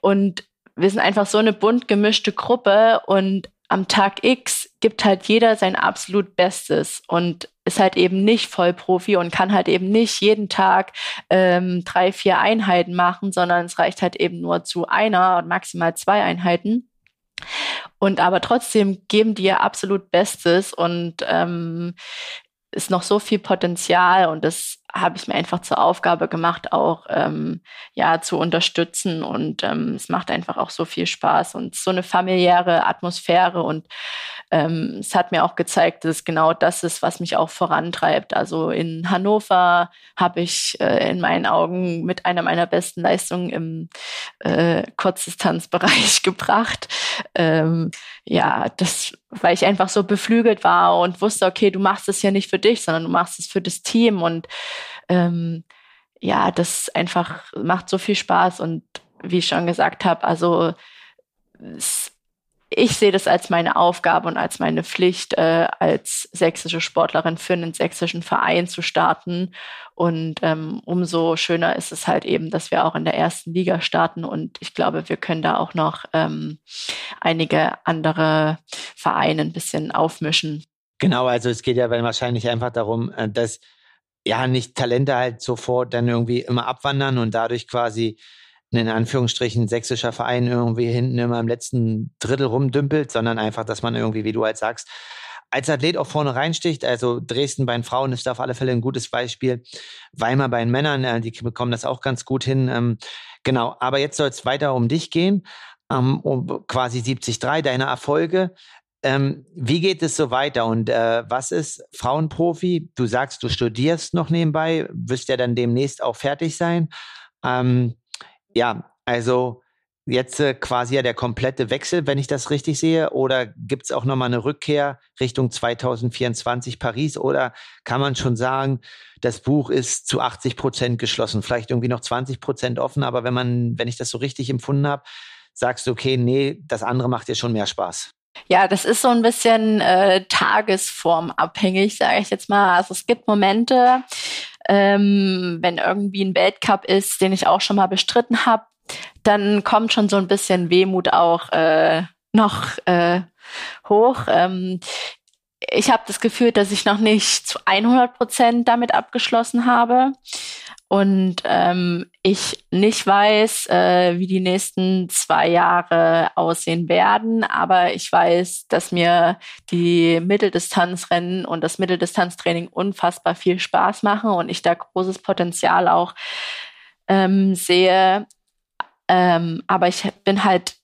Und wir sind einfach so eine bunt gemischte Gruppe und am Tag X gibt halt jeder sein absolut Bestes. Und ist halt eben nicht Vollprofi und kann halt eben nicht jeden Tag ähm, drei, vier Einheiten machen, sondern es reicht halt eben nur zu einer und maximal zwei Einheiten. Und aber trotzdem geben die ihr absolut Bestes und ähm, ist noch so viel Potenzial und das habe ich mir einfach zur Aufgabe gemacht, auch ähm, ja zu unterstützen und ähm, es macht einfach auch so viel Spaß und so eine familiäre Atmosphäre und ähm, es hat mir auch gezeigt, dass genau das ist, was mich auch vorantreibt. Also in Hannover habe ich äh, in meinen Augen mit einer meiner besten Leistungen im äh, Kurzdistanzbereich gebracht. Ähm, ja, das, weil ich einfach so beflügelt war und wusste, okay, du machst es ja nicht für dich, sondern du machst es für das Team. Und ähm, ja, das einfach macht so viel Spaß. Und wie ich schon gesagt habe, also es ich sehe das als meine Aufgabe und als meine Pflicht, äh, als sächsische Sportlerin für einen sächsischen Verein zu starten. Und ähm, umso schöner ist es halt eben, dass wir auch in der ersten Liga starten. Und ich glaube, wir können da auch noch ähm, einige andere Vereine ein bisschen aufmischen. Genau, also es geht ja wahrscheinlich einfach darum, äh, dass ja nicht Talente halt sofort dann irgendwie immer abwandern und dadurch quasi in Anführungsstrichen sächsischer Verein irgendwie hinten immer im letzten Drittel rumdümpelt, sondern einfach, dass man irgendwie, wie du halt sagst, als Athlet auch vorne reinsticht. Also Dresden bei den Frauen ist da auf alle Fälle ein gutes Beispiel. Weimar bei den Männern, äh, die bekommen das auch ganz gut hin. Ähm, genau, aber jetzt soll es weiter um dich gehen, ähm, um quasi 73, deine Erfolge. Ähm, wie geht es so weiter und äh, was ist Frauenprofi? Du sagst, du studierst noch nebenbei, wirst ja dann demnächst auch fertig sein. Ähm, ja, also jetzt äh, quasi ja der komplette Wechsel, wenn ich das richtig sehe, oder gibt es auch nochmal eine Rückkehr Richtung 2024 Paris oder kann man schon sagen, das Buch ist zu 80 Prozent geschlossen, vielleicht irgendwie noch 20 Prozent offen, aber wenn man, wenn ich das so richtig empfunden habe, sagst du, okay, nee, das andere macht dir schon mehr Spaß. Ja, das ist so ein bisschen äh, tagesformabhängig, sage ich jetzt mal. Also es gibt Momente, ähm, wenn irgendwie ein Weltcup ist, den ich auch schon mal bestritten habe, dann kommt schon so ein bisschen Wehmut auch äh, noch äh, hoch. Ähm, ich habe das Gefühl, dass ich noch nicht zu 100 Prozent damit abgeschlossen habe und ähm, ich nicht weiß, äh, wie die nächsten zwei Jahre aussehen werden, aber ich weiß, dass mir die Mitteldistanzrennen und das Mitteldistanztraining unfassbar viel Spaß machen und ich da großes Potenzial auch ähm, sehe. Ähm, aber ich bin halt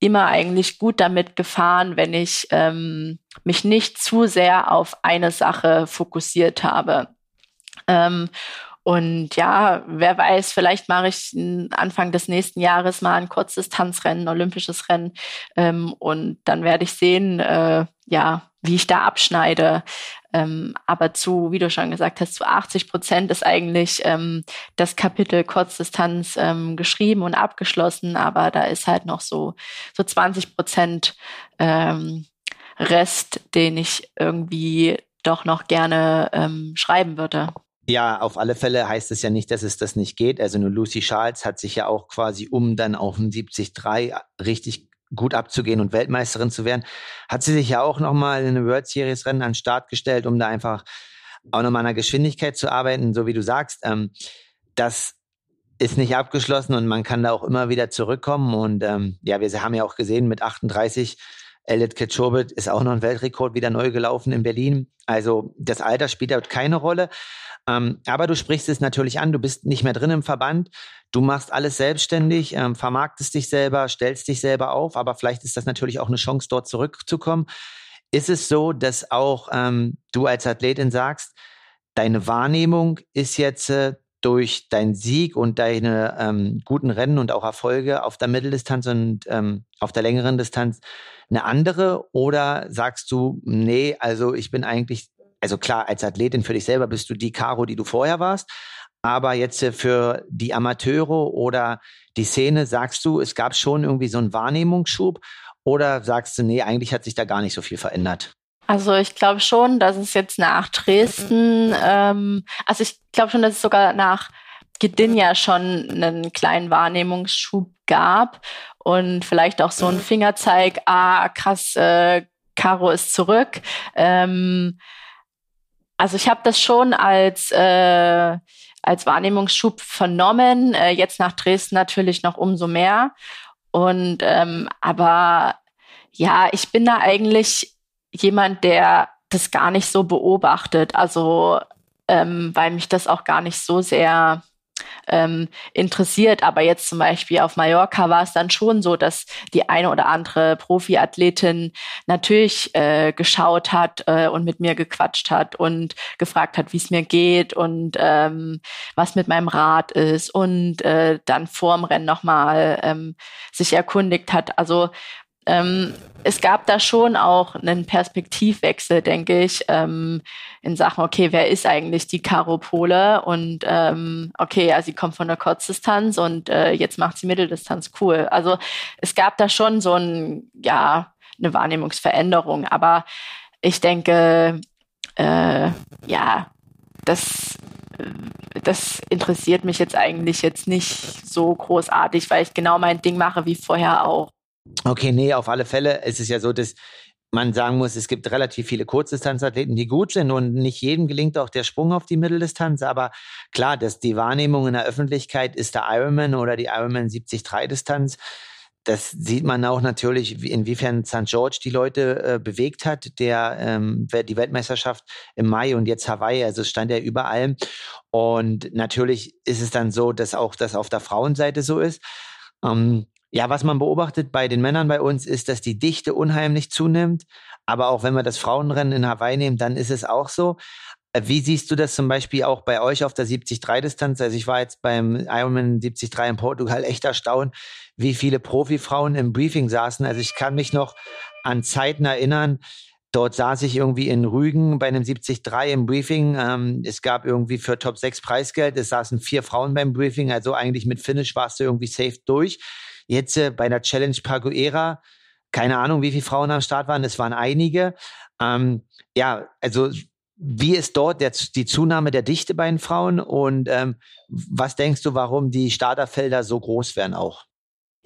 immer eigentlich gut damit gefahren, wenn ich ähm, mich nicht zu sehr auf eine Sache fokussiert habe. Ähm, und ja, wer weiß, vielleicht mache ich Anfang des nächsten Jahres mal ein Kurzdistanzrennen, olympisches Rennen. Ähm, und dann werde ich sehen, äh, ja, wie ich da abschneide. Ähm, aber zu, wie du schon gesagt hast, zu 80 Prozent ist eigentlich ähm, das Kapitel Kurzdistanz ähm, geschrieben und abgeschlossen. Aber da ist halt noch so, so 20 Prozent ähm, Rest, den ich irgendwie doch noch gerne ähm, schreiben würde. Ja, auf alle Fälle heißt es ja nicht, dass es das nicht geht. Also nur Lucy Charles hat sich ja auch quasi, um dann auf dem 73 richtig gut abzugehen und Weltmeisterin zu werden, hat sie sich ja auch nochmal in eine World Series Rennen an den Start gestellt, um da einfach auch nochmal an der Geschwindigkeit zu arbeiten, so wie du sagst. Ähm, das ist nicht abgeschlossen und man kann da auch immer wieder zurückkommen. Und ähm, ja, wir haben ja auch gesehen, mit 38 Elliot Ketchobit ist auch noch ein Weltrekord wieder neu gelaufen in Berlin. Also das Alter spielt dort keine Rolle. Ähm, aber du sprichst es natürlich an, du bist nicht mehr drin im Verband, du machst alles selbstständig, ähm, vermarktest dich selber, stellst dich selber auf, aber vielleicht ist das natürlich auch eine Chance, dort zurückzukommen. Ist es so, dass auch ähm, du als Athletin sagst, deine Wahrnehmung ist jetzt äh, durch deinen Sieg und deine ähm, guten Rennen und auch Erfolge auf der Mitteldistanz und ähm, auf der längeren Distanz eine andere? Oder sagst du, nee, also ich bin eigentlich also klar, als Athletin für dich selber bist du die Caro, die du vorher warst. Aber jetzt äh, für die Amateure oder die Szene sagst du, es gab schon irgendwie so einen Wahrnehmungsschub oder sagst du, nee, eigentlich hat sich da gar nicht so viel verändert? Also ich glaube schon, dass es jetzt nach Dresden, ähm, also ich glaube schon, dass es sogar nach Gdynia schon einen kleinen Wahrnehmungsschub gab und vielleicht auch so ein Fingerzeig, ah krass, äh, Caro ist zurück. Ähm, Also ich habe das schon als äh, als Wahrnehmungsschub vernommen. Äh, jetzt nach Dresden natürlich noch umso mehr. Und ähm, aber ja, ich bin da eigentlich jemand, der das gar nicht so beobachtet. Also ähm, weil mich das auch gar nicht so sehr ähm, interessiert. Aber jetzt zum Beispiel auf Mallorca war es dann schon so, dass die eine oder andere Profiathletin natürlich äh, geschaut hat äh, und mit mir gequatscht hat und gefragt hat, wie es mir geht und ähm, was mit meinem Rad ist und äh, dann vorm Rennen nochmal ähm, sich erkundigt hat. Also ähm, es gab da schon auch einen Perspektivwechsel, denke ich, ähm, in Sachen, okay, wer ist eigentlich die Caro Pole? Und ähm, okay, ja, sie kommt von der Kurzdistanz und äh, jetzt macht sie Mitteldistanz, cool. Also es gab da schon so ein, ja, eine Wahrnehmungsveränderung. Aber ich denke, äh, ja, das das interessiert mich jetzt eigentlich jetzt nicht so großartig, weil ich genau mein Ding mache wie vorher auch. Okay, nee, auf alle Fälle. Es ist ja so, dass man sagen muss, es gibt relativ viele Kurzdistanzathleten, die gut sind und nicht jedem gelingt auch der Sprung auf die Mitteldistanz. Aber klar, dass die Wahrnehmung in der Öffentlichkeit ist der Ironman oder die Ironman 73-Distanz. Das sieht man auch natürlich, inwiefern St. George die Leute äh, bewegt hat, der ähm, die Weltmeisterschaft im Mai und jetzt Hawaii, also es stand ja überall. Und natürlich ist es dann so, dass auch das auf der Frauenseite so ist. Ähm, ja, was man beobachtet bei den Männern bei uns ist, dass die Dichte unheimlich zunimmt. Aber auch wenn wir das Frauenrennen in Hawaii nehmen, dann ist es auch so. Äh, wie siehst du das zum Beispiel auch bei euch auf der 73-Distanz? Also ich war jetzt beim Ironman 73 in Portugal echt erstaunt, wie viele Profifrauen im Briefing saßen. Also ich kann mich noch an Zeiten erinnern, Dort saß ich irgendwie in Rügen bei einem 73 im Briefing. Ähm, es gab irgendwie für Top 6 Preisgeld. Es saßen vier Frauen beim Briefing. Also eigentlich mit Finish warst du irgendwie safe durch. Jetzt äh, bei der Challenge Paguera, keine Ahnung, wie viele Frauen am Start waren, es waren einige. Ähm, ja, also wie ist dort der, die Zunahme der Dichte bei den Frauen und ähm, was denkst du, warum die Starterfelder so groß werden auch?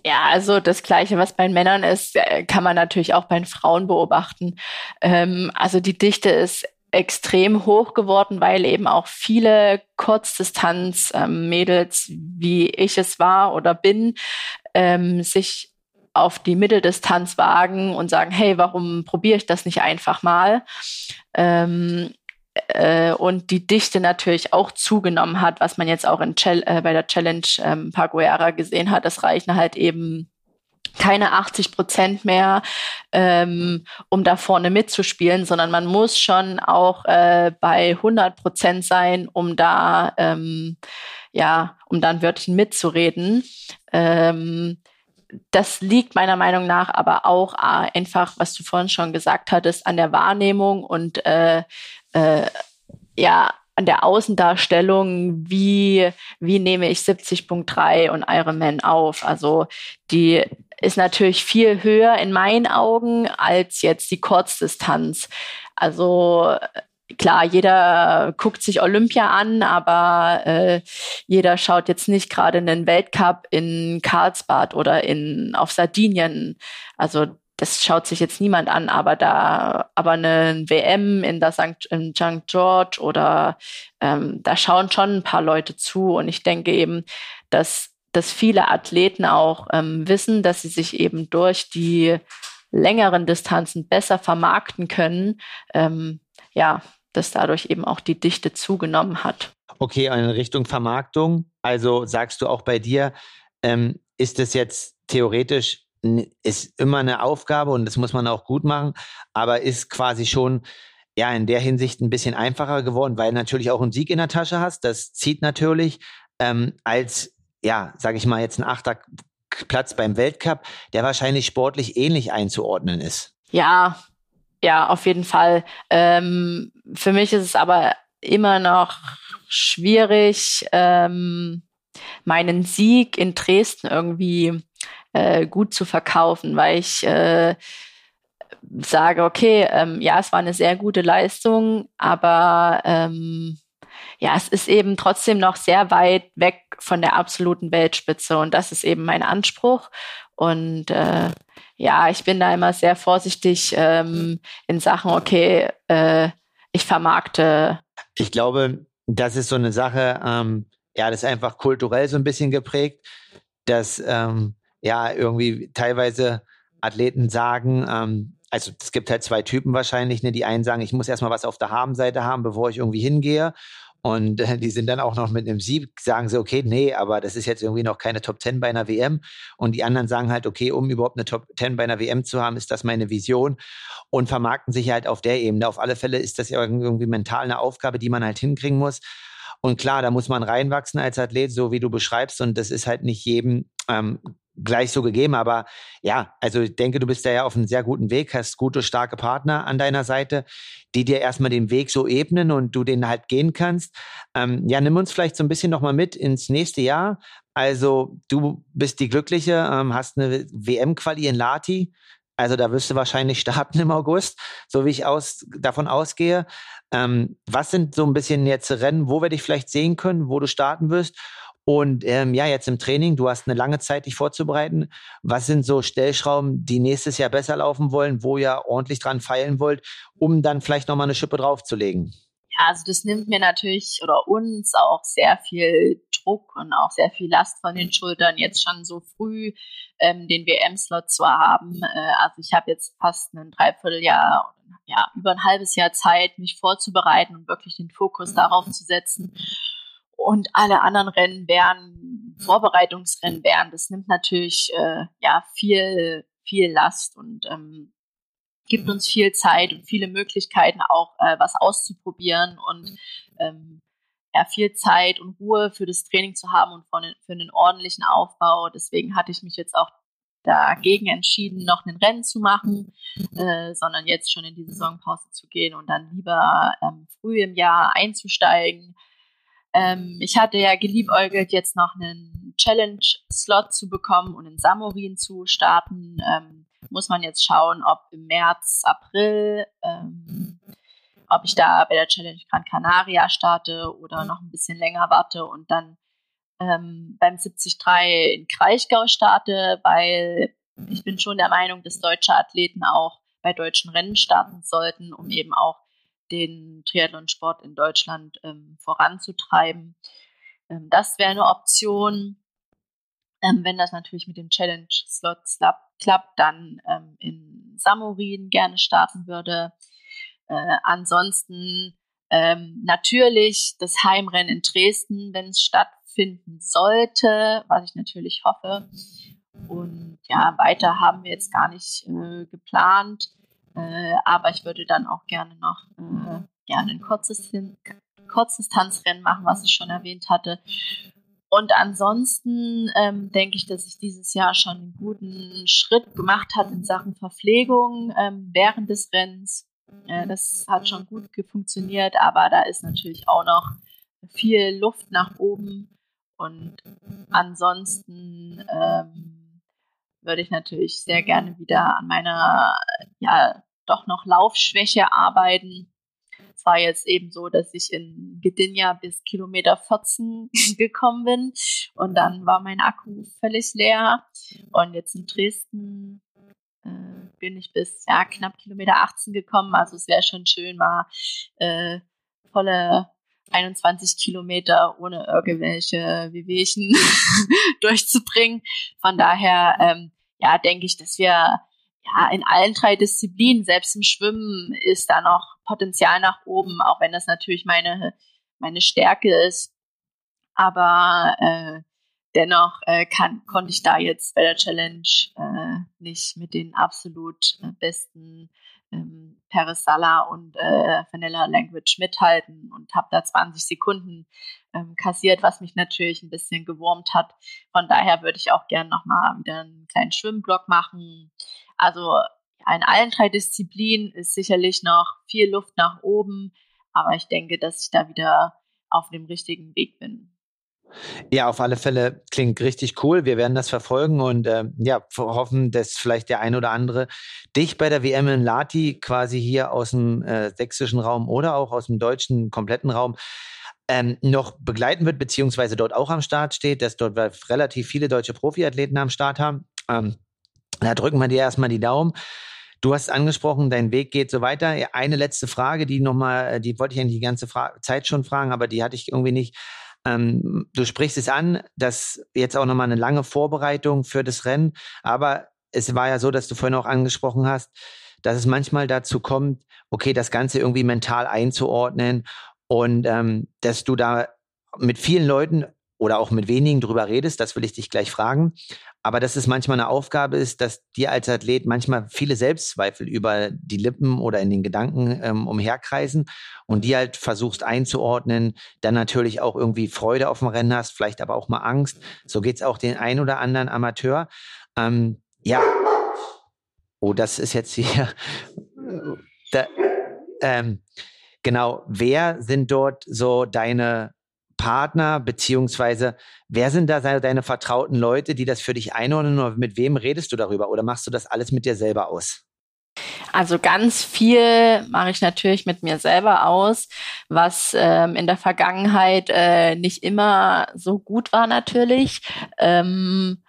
Ja, also das Gleiche, was bei Männern ist, äh, kann man natürlich auch bei den Frauen beobachten. Ähm, also die Dichte ist extrem hoch geworden, weil eben auch viele Kurzdistanz-Mädels, ähm, wie ich es war oder bin, ähm, sich auf die Mitteldistanz wagen und sagen, hey, warum probiere ich das nicht einfach mal? Ähm, äh, und die Dichte natürlich auch zugenommen hat, was man jetzt auch in äh, bei der Challenge ähm, Paguera gesehen hat. Das reichen halt eben keine 80 Prozent mehr, ähm, um da vorne mitzuspielen, sondern man muss schon auch äh, bei 100 Prozent sein, um da ähm, ja, um da ein Wörtchen mitzureden. Ähm, das liegt meiner Meinung nach aber auch äh, einfach, was du vorhin schon gesagt hattest, an der Wahrnehmung und äh, äh, ja, an der Außendarstellung, wie, wie nehme ich 70.3 und Ironman auf. Also die ist natürlich viel höher in meinen Augen als jetzt die Kurzdistanz. Also klar, jeder guckt sich Olympia an, aber äh, jeder schaut jetzt nicht gerade einen Weltcup in Karlsbad oder in auf Sardinien. Also das schaut sich jetzt niemand an, aber da, aber eine WM in der St. in St. George oder ähm, da schauen schon ein paar Leute zu und ich denke eben, dass dass viele Athleten auch ähm, wissen, dass sie sich eben durch die längeren Distanzen besser vermarkten können. Ähm, ja, dass dadurch eben auch die Dichte zugenommen hat. Okay, in Richtung Vermarktung. Also sagst du auch bei dir, ähm, ist es jetzt theoretisch ist immer eine Aufgabe und das muss man auch gut machen, aber ist quasi schon ja in der Hinsicht ein bisschen einfacher geworden, weil natürlich auch einen Sieg in der Tasche hast. Das zieht natürlich ähm, als ja, sage ich mal jetzt ein achter Platz beim Weltcup, der wahrscheinlich sportlich ähnlich einzuordnen ist. Ja, ja, auf jeden Fall. Ähm, für mich ist es aber immer noch schwierig, ähm, meinen Sieg in Dresden irgendwie äh, gut zu verkaufen, weil ich äh, sage, okay, ähm, ja, es war eine sehr gute Leistung, aber ähm, ja, es ist eben trotzdem noch sehr weit weg von der absoluten Weltspitze und das ist eben mein Anspruch. Und äh, ja, ich bin da immer sehr vorsichtig ähm, in Sachen, okay, äh, ich vermarkte. Ich glaube, das ist so eine Sache, ähm, ja, das ist einfach kulturell so ein bisschen geprägt, dass ähm, ja irgendwie teilweise Athleten sagen, ähm, also es gibt halt zwei Typen wahrscheinlich, ne? Die einen sagen, ich muss erstmal was auf der Habenseite haben, bevor ich irgendwie hingehe. Und äh, die sind dann auch noch mit einem Sieg, sagen sie, okay, nee, aber das ist jetzt irgendwie noch keine Top 10 bei einer WM. Und die anderen sagen halt, okay, um überhaupt eine Top 10 bei einer WM zu haben, ist das meine Vision. Und vermarkten sich halt auf der Ebene. Auf alle Fälle ist das ja irgendwie mental eine Aufgabe, die man halt hinkriegen muss. Und klar, da muss man reinwachsen als Athlet, so wie du beschreibst. Und das ist halt nicht jedem ähm, gleich so gegeben. Aber ja, also ich denke, du bist da ja auf einem sehr guten Weg, hast gute, starke Partner an deiner Seite, die dir erstmal den Weg so ebnen und du den halt gehen kannst. Ähm, ja, nimm uns vielleicht so ein bisschen nochmal mit ins nächste Jahr. Also du bist die Glückliche, ähm, hast eine WM-Quali in Lati. Also da wirst du wahrscheinlich starten im August, so wie ich aus, davon ausgehe. Ähm, was sind so ein bisschen jetzt Rennen, wo wir dich vielleicht sehen können, wo du starten wirst? Und ähm, ja, jetzt im Training, du hast eine lange Zeit, dich vorzubereiten. Was sind so Stellschrauben, die nächstes Jahr besser laufen wollen, wo ihr ordentlich dran feilen wollt, um dann vielleicht nochmal eine Schippe draufzulegen? Ja, also das nimmt mir natürlich oder uns auch sehr viel Druck und auch sehr viel Last von den Schultern, jetzt schon so früh ähm, den WM-Slot zu haben. Äh, also ich habe jetzt fast ein Dreivierteljahr, ja, über ein halbes Jahr Zeit, mich vorzubereiten und wirklich den Fokus darauf zu setzen und alle anderen Rennen wären Vorbereitungsrennen wären. Das nimmt natürlich äh, ja viel viel Last und ähm, gibt uns viel Zeit und viele Möglichkeiten auch äh, was auszuprobieren und ähm, ja, viel Zeit und Ruhe für das Training zu haben und für für einen ordentlichen Aufbau. Deswegen hatte ich mich jetzt auch dagegen entschieden, noch einen Rennen zu machen, äh, sondern jetzt schon in die Saisonpause zu gehen und dann lieber ähm, früh im Jahr einzusteigen, ähm, ich hatte ja geliebäugelt, jetzt noch einen Challenge-Slot zu bekommen und in Samorin zu starten. Ähm, muss man jetzt schauen, ob im März, April, ähm, ob ich da bei der Challenge Gran Canaria starte oder noch ein bisschen länger warte und dann ähm, beim 73 in Kraichgau starte, weil ich bin schon der Meinung, dass deutsche Athleten auch bei deutschen Rennen starten sollten, um eben auch den Triathlonsport in Deutschland ähm, voranzutreiben. Ähm, das wäre eine Option. Ähm, wenn das natürlich mit dem Challenge-Slot klappt, dann ähm, in Samorin gerne starten würde. Äh, ansonsten ähm, natürlich das Heimrennen in Dresden, wenn es stattfinden sollte, was ich natürlich hoffe. Und ja, weiter haben wir jetzt gar nicht äh, geplant. Äh, aber ich würde dann auch gerne noch äh, gerne ein kurzes Kurzdistanzrennen machen, was ich schon erwähnt hatte. Und ansonsten ähm, denke ich, dass ich dieses Jahr schon einen guten Schritt gemacht habe in Sachen Verpflegung ähm, während des Rennens. Äh, das hat schon gut funktioniert, aber da ist natürlich auch noch viel Luft nach oben. Und ansonsten ähm, würde ich natürlich sehr gerne wieder an meiner, ja, doch noch Laufschwäche arbeiten. Es war jetzt eben so, dass ich in Gdynia bis Kilometer 14 gekommen bin und dann war mein Akku völlig leer. Und jetzt in Dresden äh, bin ich bis ja, knapp Kilometer 18 gekommen. Also es wäre schon schön, mal äh, volle 21 Kilometer ohne irgendwelche Wehwehchen durchzubringen. Von daher, ähm, ja, denke ich, dass wir ja in allen drei Disziplinen, selbst im Schwimmen, ist da noch Potenzial nach oben, auch wenn das natürlich meine, meine Stärke ist. Aber äh, dennoch äh, kann, konnte ich da jetzt bei der Challenge äh, nicht mit den absolut äh, besten ähm, Peresala und äh, Vanilla Language mithalten und habe da 20 Sekunden ähm, kassiert, was mich natürlich ein bisschen gewurmt hat. Von daher würde ich auch gerne nochmal wieder einen kleinen Schwimmblock machen. Also in allen drei Disziplinen ist sicherlich noch viel Luft nach oben, aber ich denke, dass ich da wieder auf dem richtigen Weg bin. Ja, auf alle Fälle klingt richtig cool. Wir werden das verfolgen und äh, ja, hoffen, dass vielleicht der ein oder andere dich bei der WM in Lati quasi hier aus dem äh, sächsischen Raum oder auch aus dem deutschen kompletten Raum ähm, noch begleiten wird, beziehungsweise dort auch am Start steht, dass dort relativ viele deutsche Profiathleten am Start haben. Ähm, da drücken wir dir erstmal die Daumen Du hast angesprochen, dein Weg geht so weiter. Eine letzte Frage, die nochmal, die wollte ich eigentlich die ganze Fra Zeit schon fragen, aber die hatte ich irgendwie nicht. Ähm, du sprichst es an, dass jetzt auch nochmal eine lange Vorbereitung für das Rennen, aber es war ja so, dass du vorhin auch angesprochen hast, dass es manchmal dazu kommt, okay, das Ganze irgendwie mental einzuordnen und ähm, dass du da mit vielen Leuten oder auch mit wenigen drüber redest, das will ich dich gleich fragen. Aber dass es manchmal eine Aufgabe ist, dass dir als Athlet manchmal viele Selbstzweifel über die Lippen oder in den Gedanken ähm, umherkreisen und die halt versuchst einzuordnen, dann natürlich auch irgendwie Freude auf dem Rennen hast, vielleicht aber auch mal Angst. So geht's auch den ein oder anderen Amateur. Ähm, ja, oh, das ist jetzt hier. Da, ähm, genau, wer sind dort so deine Partner, beziehungsweise wer sind da deine vertrauten Leute, die das für dich einordnen oder mit wem redest du darüber oder machst du das alles mit dir selber aus? Also ganz viel mache ich natürlich mit mir selber aus, was ähm, in der Vergangenheit äh, nicht immer so gut war natürlich. Ähm,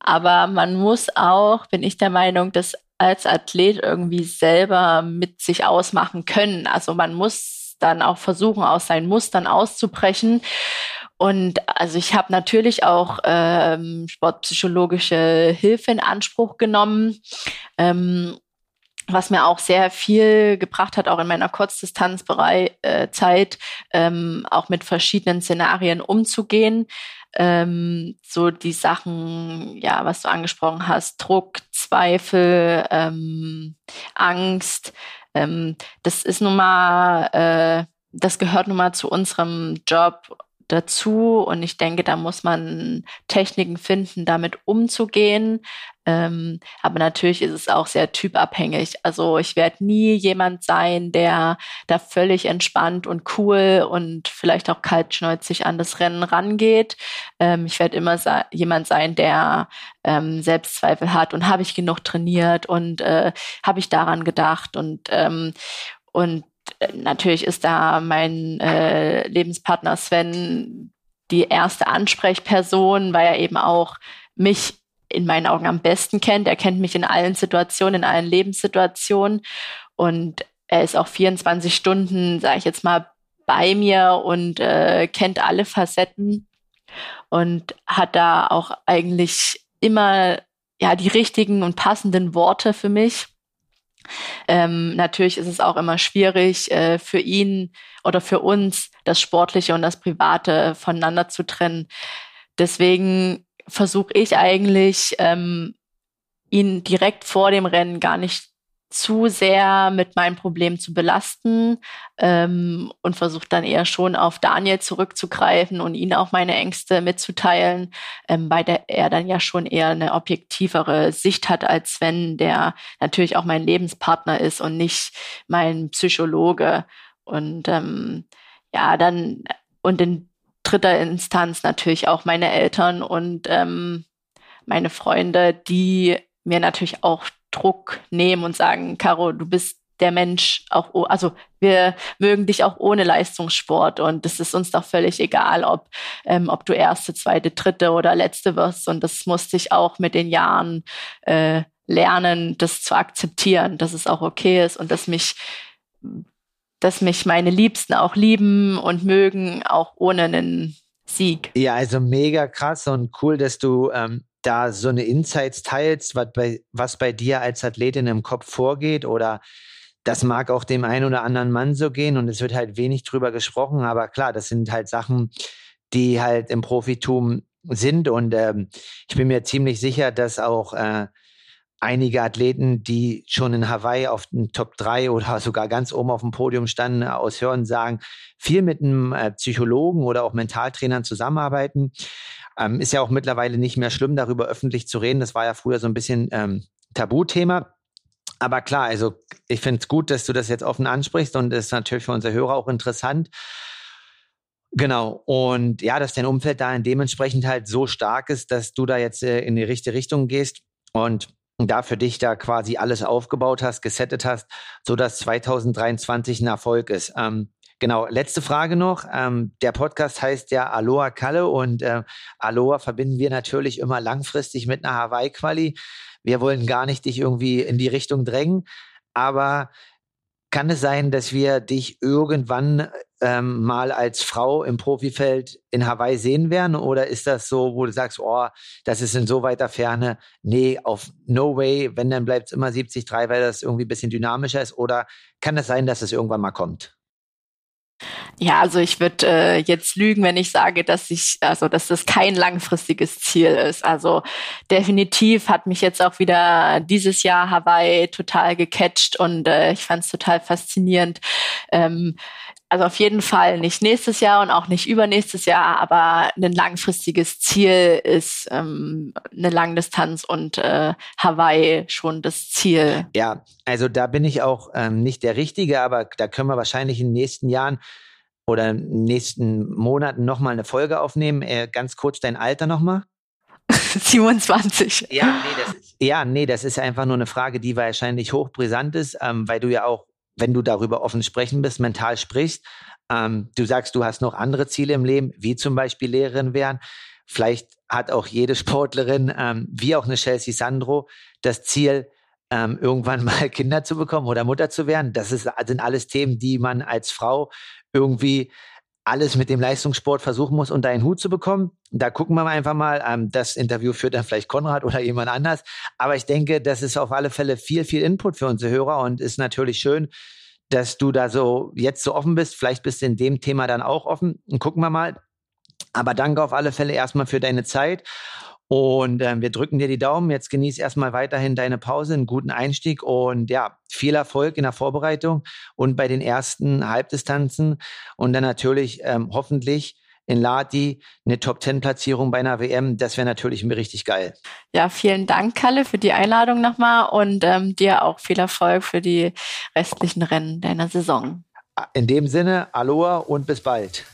aber man muss auch, bin ich der Meinung, das als Athlet irgendwie selber mit sich ausmachen können. Also man muss dann auch versuchen, aus seinen Mustern auszubrechen. Und also ich habe natürlich auch ähm, sportpsychologische Hilfe in Anspruch genommen. Ähm, was mir auch sehr viel gebracht hat, auch in meiner Kurzdistanzzeit, äh, ähm, auch mit verschiedenen Szenarien umzugehen ähm, so die Sachen, ja, was du angesprochen hast, Druck, Zweifel, ähm, Angst, ähm, das ist nun mal, äh, das gehört nun mal zu unserem Job dazu und ich denke, da muss man Techniken finden, damit umzugehen. Ähm, aber natürlich ist es auch sehr typabhängig. Also ich werde nie jemand sein, der da völlig entspannt und cool und vielleicht auch kaltschnäuzig an das Rennen rangeht. Ähm, ich werde immer jemand sein, der ähm, Selbstzweifel hat und habe ich genug trainiert und äh, habe ich daran gedacht und ähm, und natürlich ist da mein äh, Lebenspartner Sven die erste Ansprechperson, weil er eben auch mich in meinen Augen am besten kennt. Er kennt mich in allen Situationen, in allen Lebenssituationen und er ist auch 24 Stunden, sage ich jetzt mal, bei mir und äh, kennt alle Facetten und hat da auch eigentlich immer ja die richtigen und passenden Worte für mich. Ähm, natürlich ist es auch immer schwierig äh, für ihn oder für uns, das Sportliche und das Private voneinander zu trennen. Deswegen versuche ich eigentlich, ähm, ihn direkt vor dem Rennen gar nicht zu sehr mit meinem Problem zu belasten ähm, und versuche dann eher schon auf Daniel zurückzugreifen und ihn auch meine Ängste mitzuteilen, ähm, weil der, er dann ja schon eher eine objektivere Sicht hat als Sven, der natürlich auch mein Lebenspartner ist und nicht mein Psychologe. Und ähm, ja, dann und in dritter Instanz natürlich auch meine Eltern und ähm, meine Freunde, die mir natürlich auch Druck nehmen und sagen, Caro, du bist der Mensch auch, also wir mögen dich auch ohne Leistungssport und es ist uns doch völlig egal, ob, ähm, ob du erste, zweite, dritte oder letzte wirst und das musste ich auch mit den Jahren äh, lernen, das zu akzeptieren, dass es auch okay ist und dass mich, dass mich meine Liebsten auch lieben und mögen, auch ohne einen Sieg. Ja, also mega krass und cool, dass du ähm, da so eine Insights teilst, was bei, was bei dir als Athletin im Kopf vorgeht oder das mag auch dem einen oder anderen Mann so gehen und es wird halt wenig drüber gesprochen, aber klar, das sind halt Sachen, die halt im Profitum sind und ähm, ich bin mir ziemlich sicher, dass auch äh, einige Athleten, die schon in Hawaii auf den Top 3 oder sogar ganz oben auf dem Podium standen, aus Hören sagen, viel mit einem äh, Psychologen oder auch Mentaltrainern zusammenarbeiten. Ähm, ist ja auch mittlerweile nicht mehr schlimm, darüber öffentlich zu reden. Das war ja früher so ein bisschen ähm, Tabuthema. Aber klar, also ich finde es gut, dass du das jetzt offen ansprichst und ist natürlich für unsere Hörer auch interessant. Genau. Und ja, dass dein Umfeld da dementsprechend halt so stark ist, dass du da jetzt äh, in die richtige Richtung gehst und da für dich da quasi alles aufgebaut hast, gesettet hast, so dass 2023 ein Erfolg ist. Ähm, Genau, letzte Frage noch. Ähm, der Podcast heißt ja Aloha Kalle und äh, Aloha verbinden wir natürlich immer langfristig mit einer Hawaii-Quali. Wir wollen gar nicht dich irgendwie in die Richtung drängen, aber kann es sein, dass wir dich irgendwann ähm, mal als Frau im Profifeld in Hawaii sehen werden? Oder ist das so, wo du sagst, oh, das ist in so weiter Ferne? Nee, auf no way. Wenn, dann bleibt es immer 73, weil das irgendwie ein bisschen dynamischer ist. Oder kann es sein, dass es irgendwann mal kommt? Ja, also ich würde äh, jetzt lügen, wenn ich sage, dass ich, also dass das kein langfristiges Ziel ist. Also definitiv hat mich jetzt auch wieder dieses Jahr Hawaii total gecatcht und äh, ich fand es total faszinierend. Ähm, also auf jeden Fall nicht nächstes Jahr und auch nicht übernächstes Jahr, aber ein langfristiges Ziel ist ähm, eine Langdistanz und äh, Hawaii schon das Ziel. Ja, also da bin ich auch ähm, nicht der Richtige, aber da können wir wahrscheinlich in den nächsten Jahren oder in den nächsten Monaten nochmal eine Folge aufnehmen. Äh, ganz kurz dein Alter nochmal. 27. Ja, nee, das ist, ja, nee, das ist einfach nur eine Frage, die wahrscheinlich hochbrisant ist, ähm, weil du ja auch wenn du darüber offen sprechen bist, mental sprichst. Ähm, du sagst, du hast noch andere Ziele im Leben, wie zum Beispiel Lehrerin werden. Vielleicht hat auch jede Sportlerin, ähm, wie auch eine Chelsea Sandro, das Ziel, ähm, irgendwann mal Kinder zu bekommen oder Mutter zu werden. Das ist, sind alles Themen, die man als Frau irgendwie alles mit dem Leistungssport versuchen muss, unter einen Hut zu bekommen. Da gucken wir einfach mal. Ähm, das Interview führt dann vielleicht Konrad oder jemand anders. Aber ich denke, das ist auf alle Fälle viel, viel Input für unsere Hörer und ist natürlich schön, dass du da so jetzt so offen bist. Vielleicht bist du in dem Thema dann auch offen. Und gucken wir mal. Aber danke auf alle Fälle erstmal für deine Zeit. Und ähm, wir drücken dir die Daumen. Jetzt genieß erstmal weiterhin deine Pause, einen guten Einstieg und ja, viel Erfolg in der Vorbereitung und bei den ersten Halbdistanzen. Und dann natürlich ähm, hoffentlich in Lati eine Top-10-Platzierung bei einer WM. Das wäre natürlich mir richtig geil. Ja, vielen Dank, Kalle, für die Einladung nochmal und ähm, dir auch viel Erfolg für die restlichen Rennen deiner Saison. In dem Sinne, Aloha und bis bald.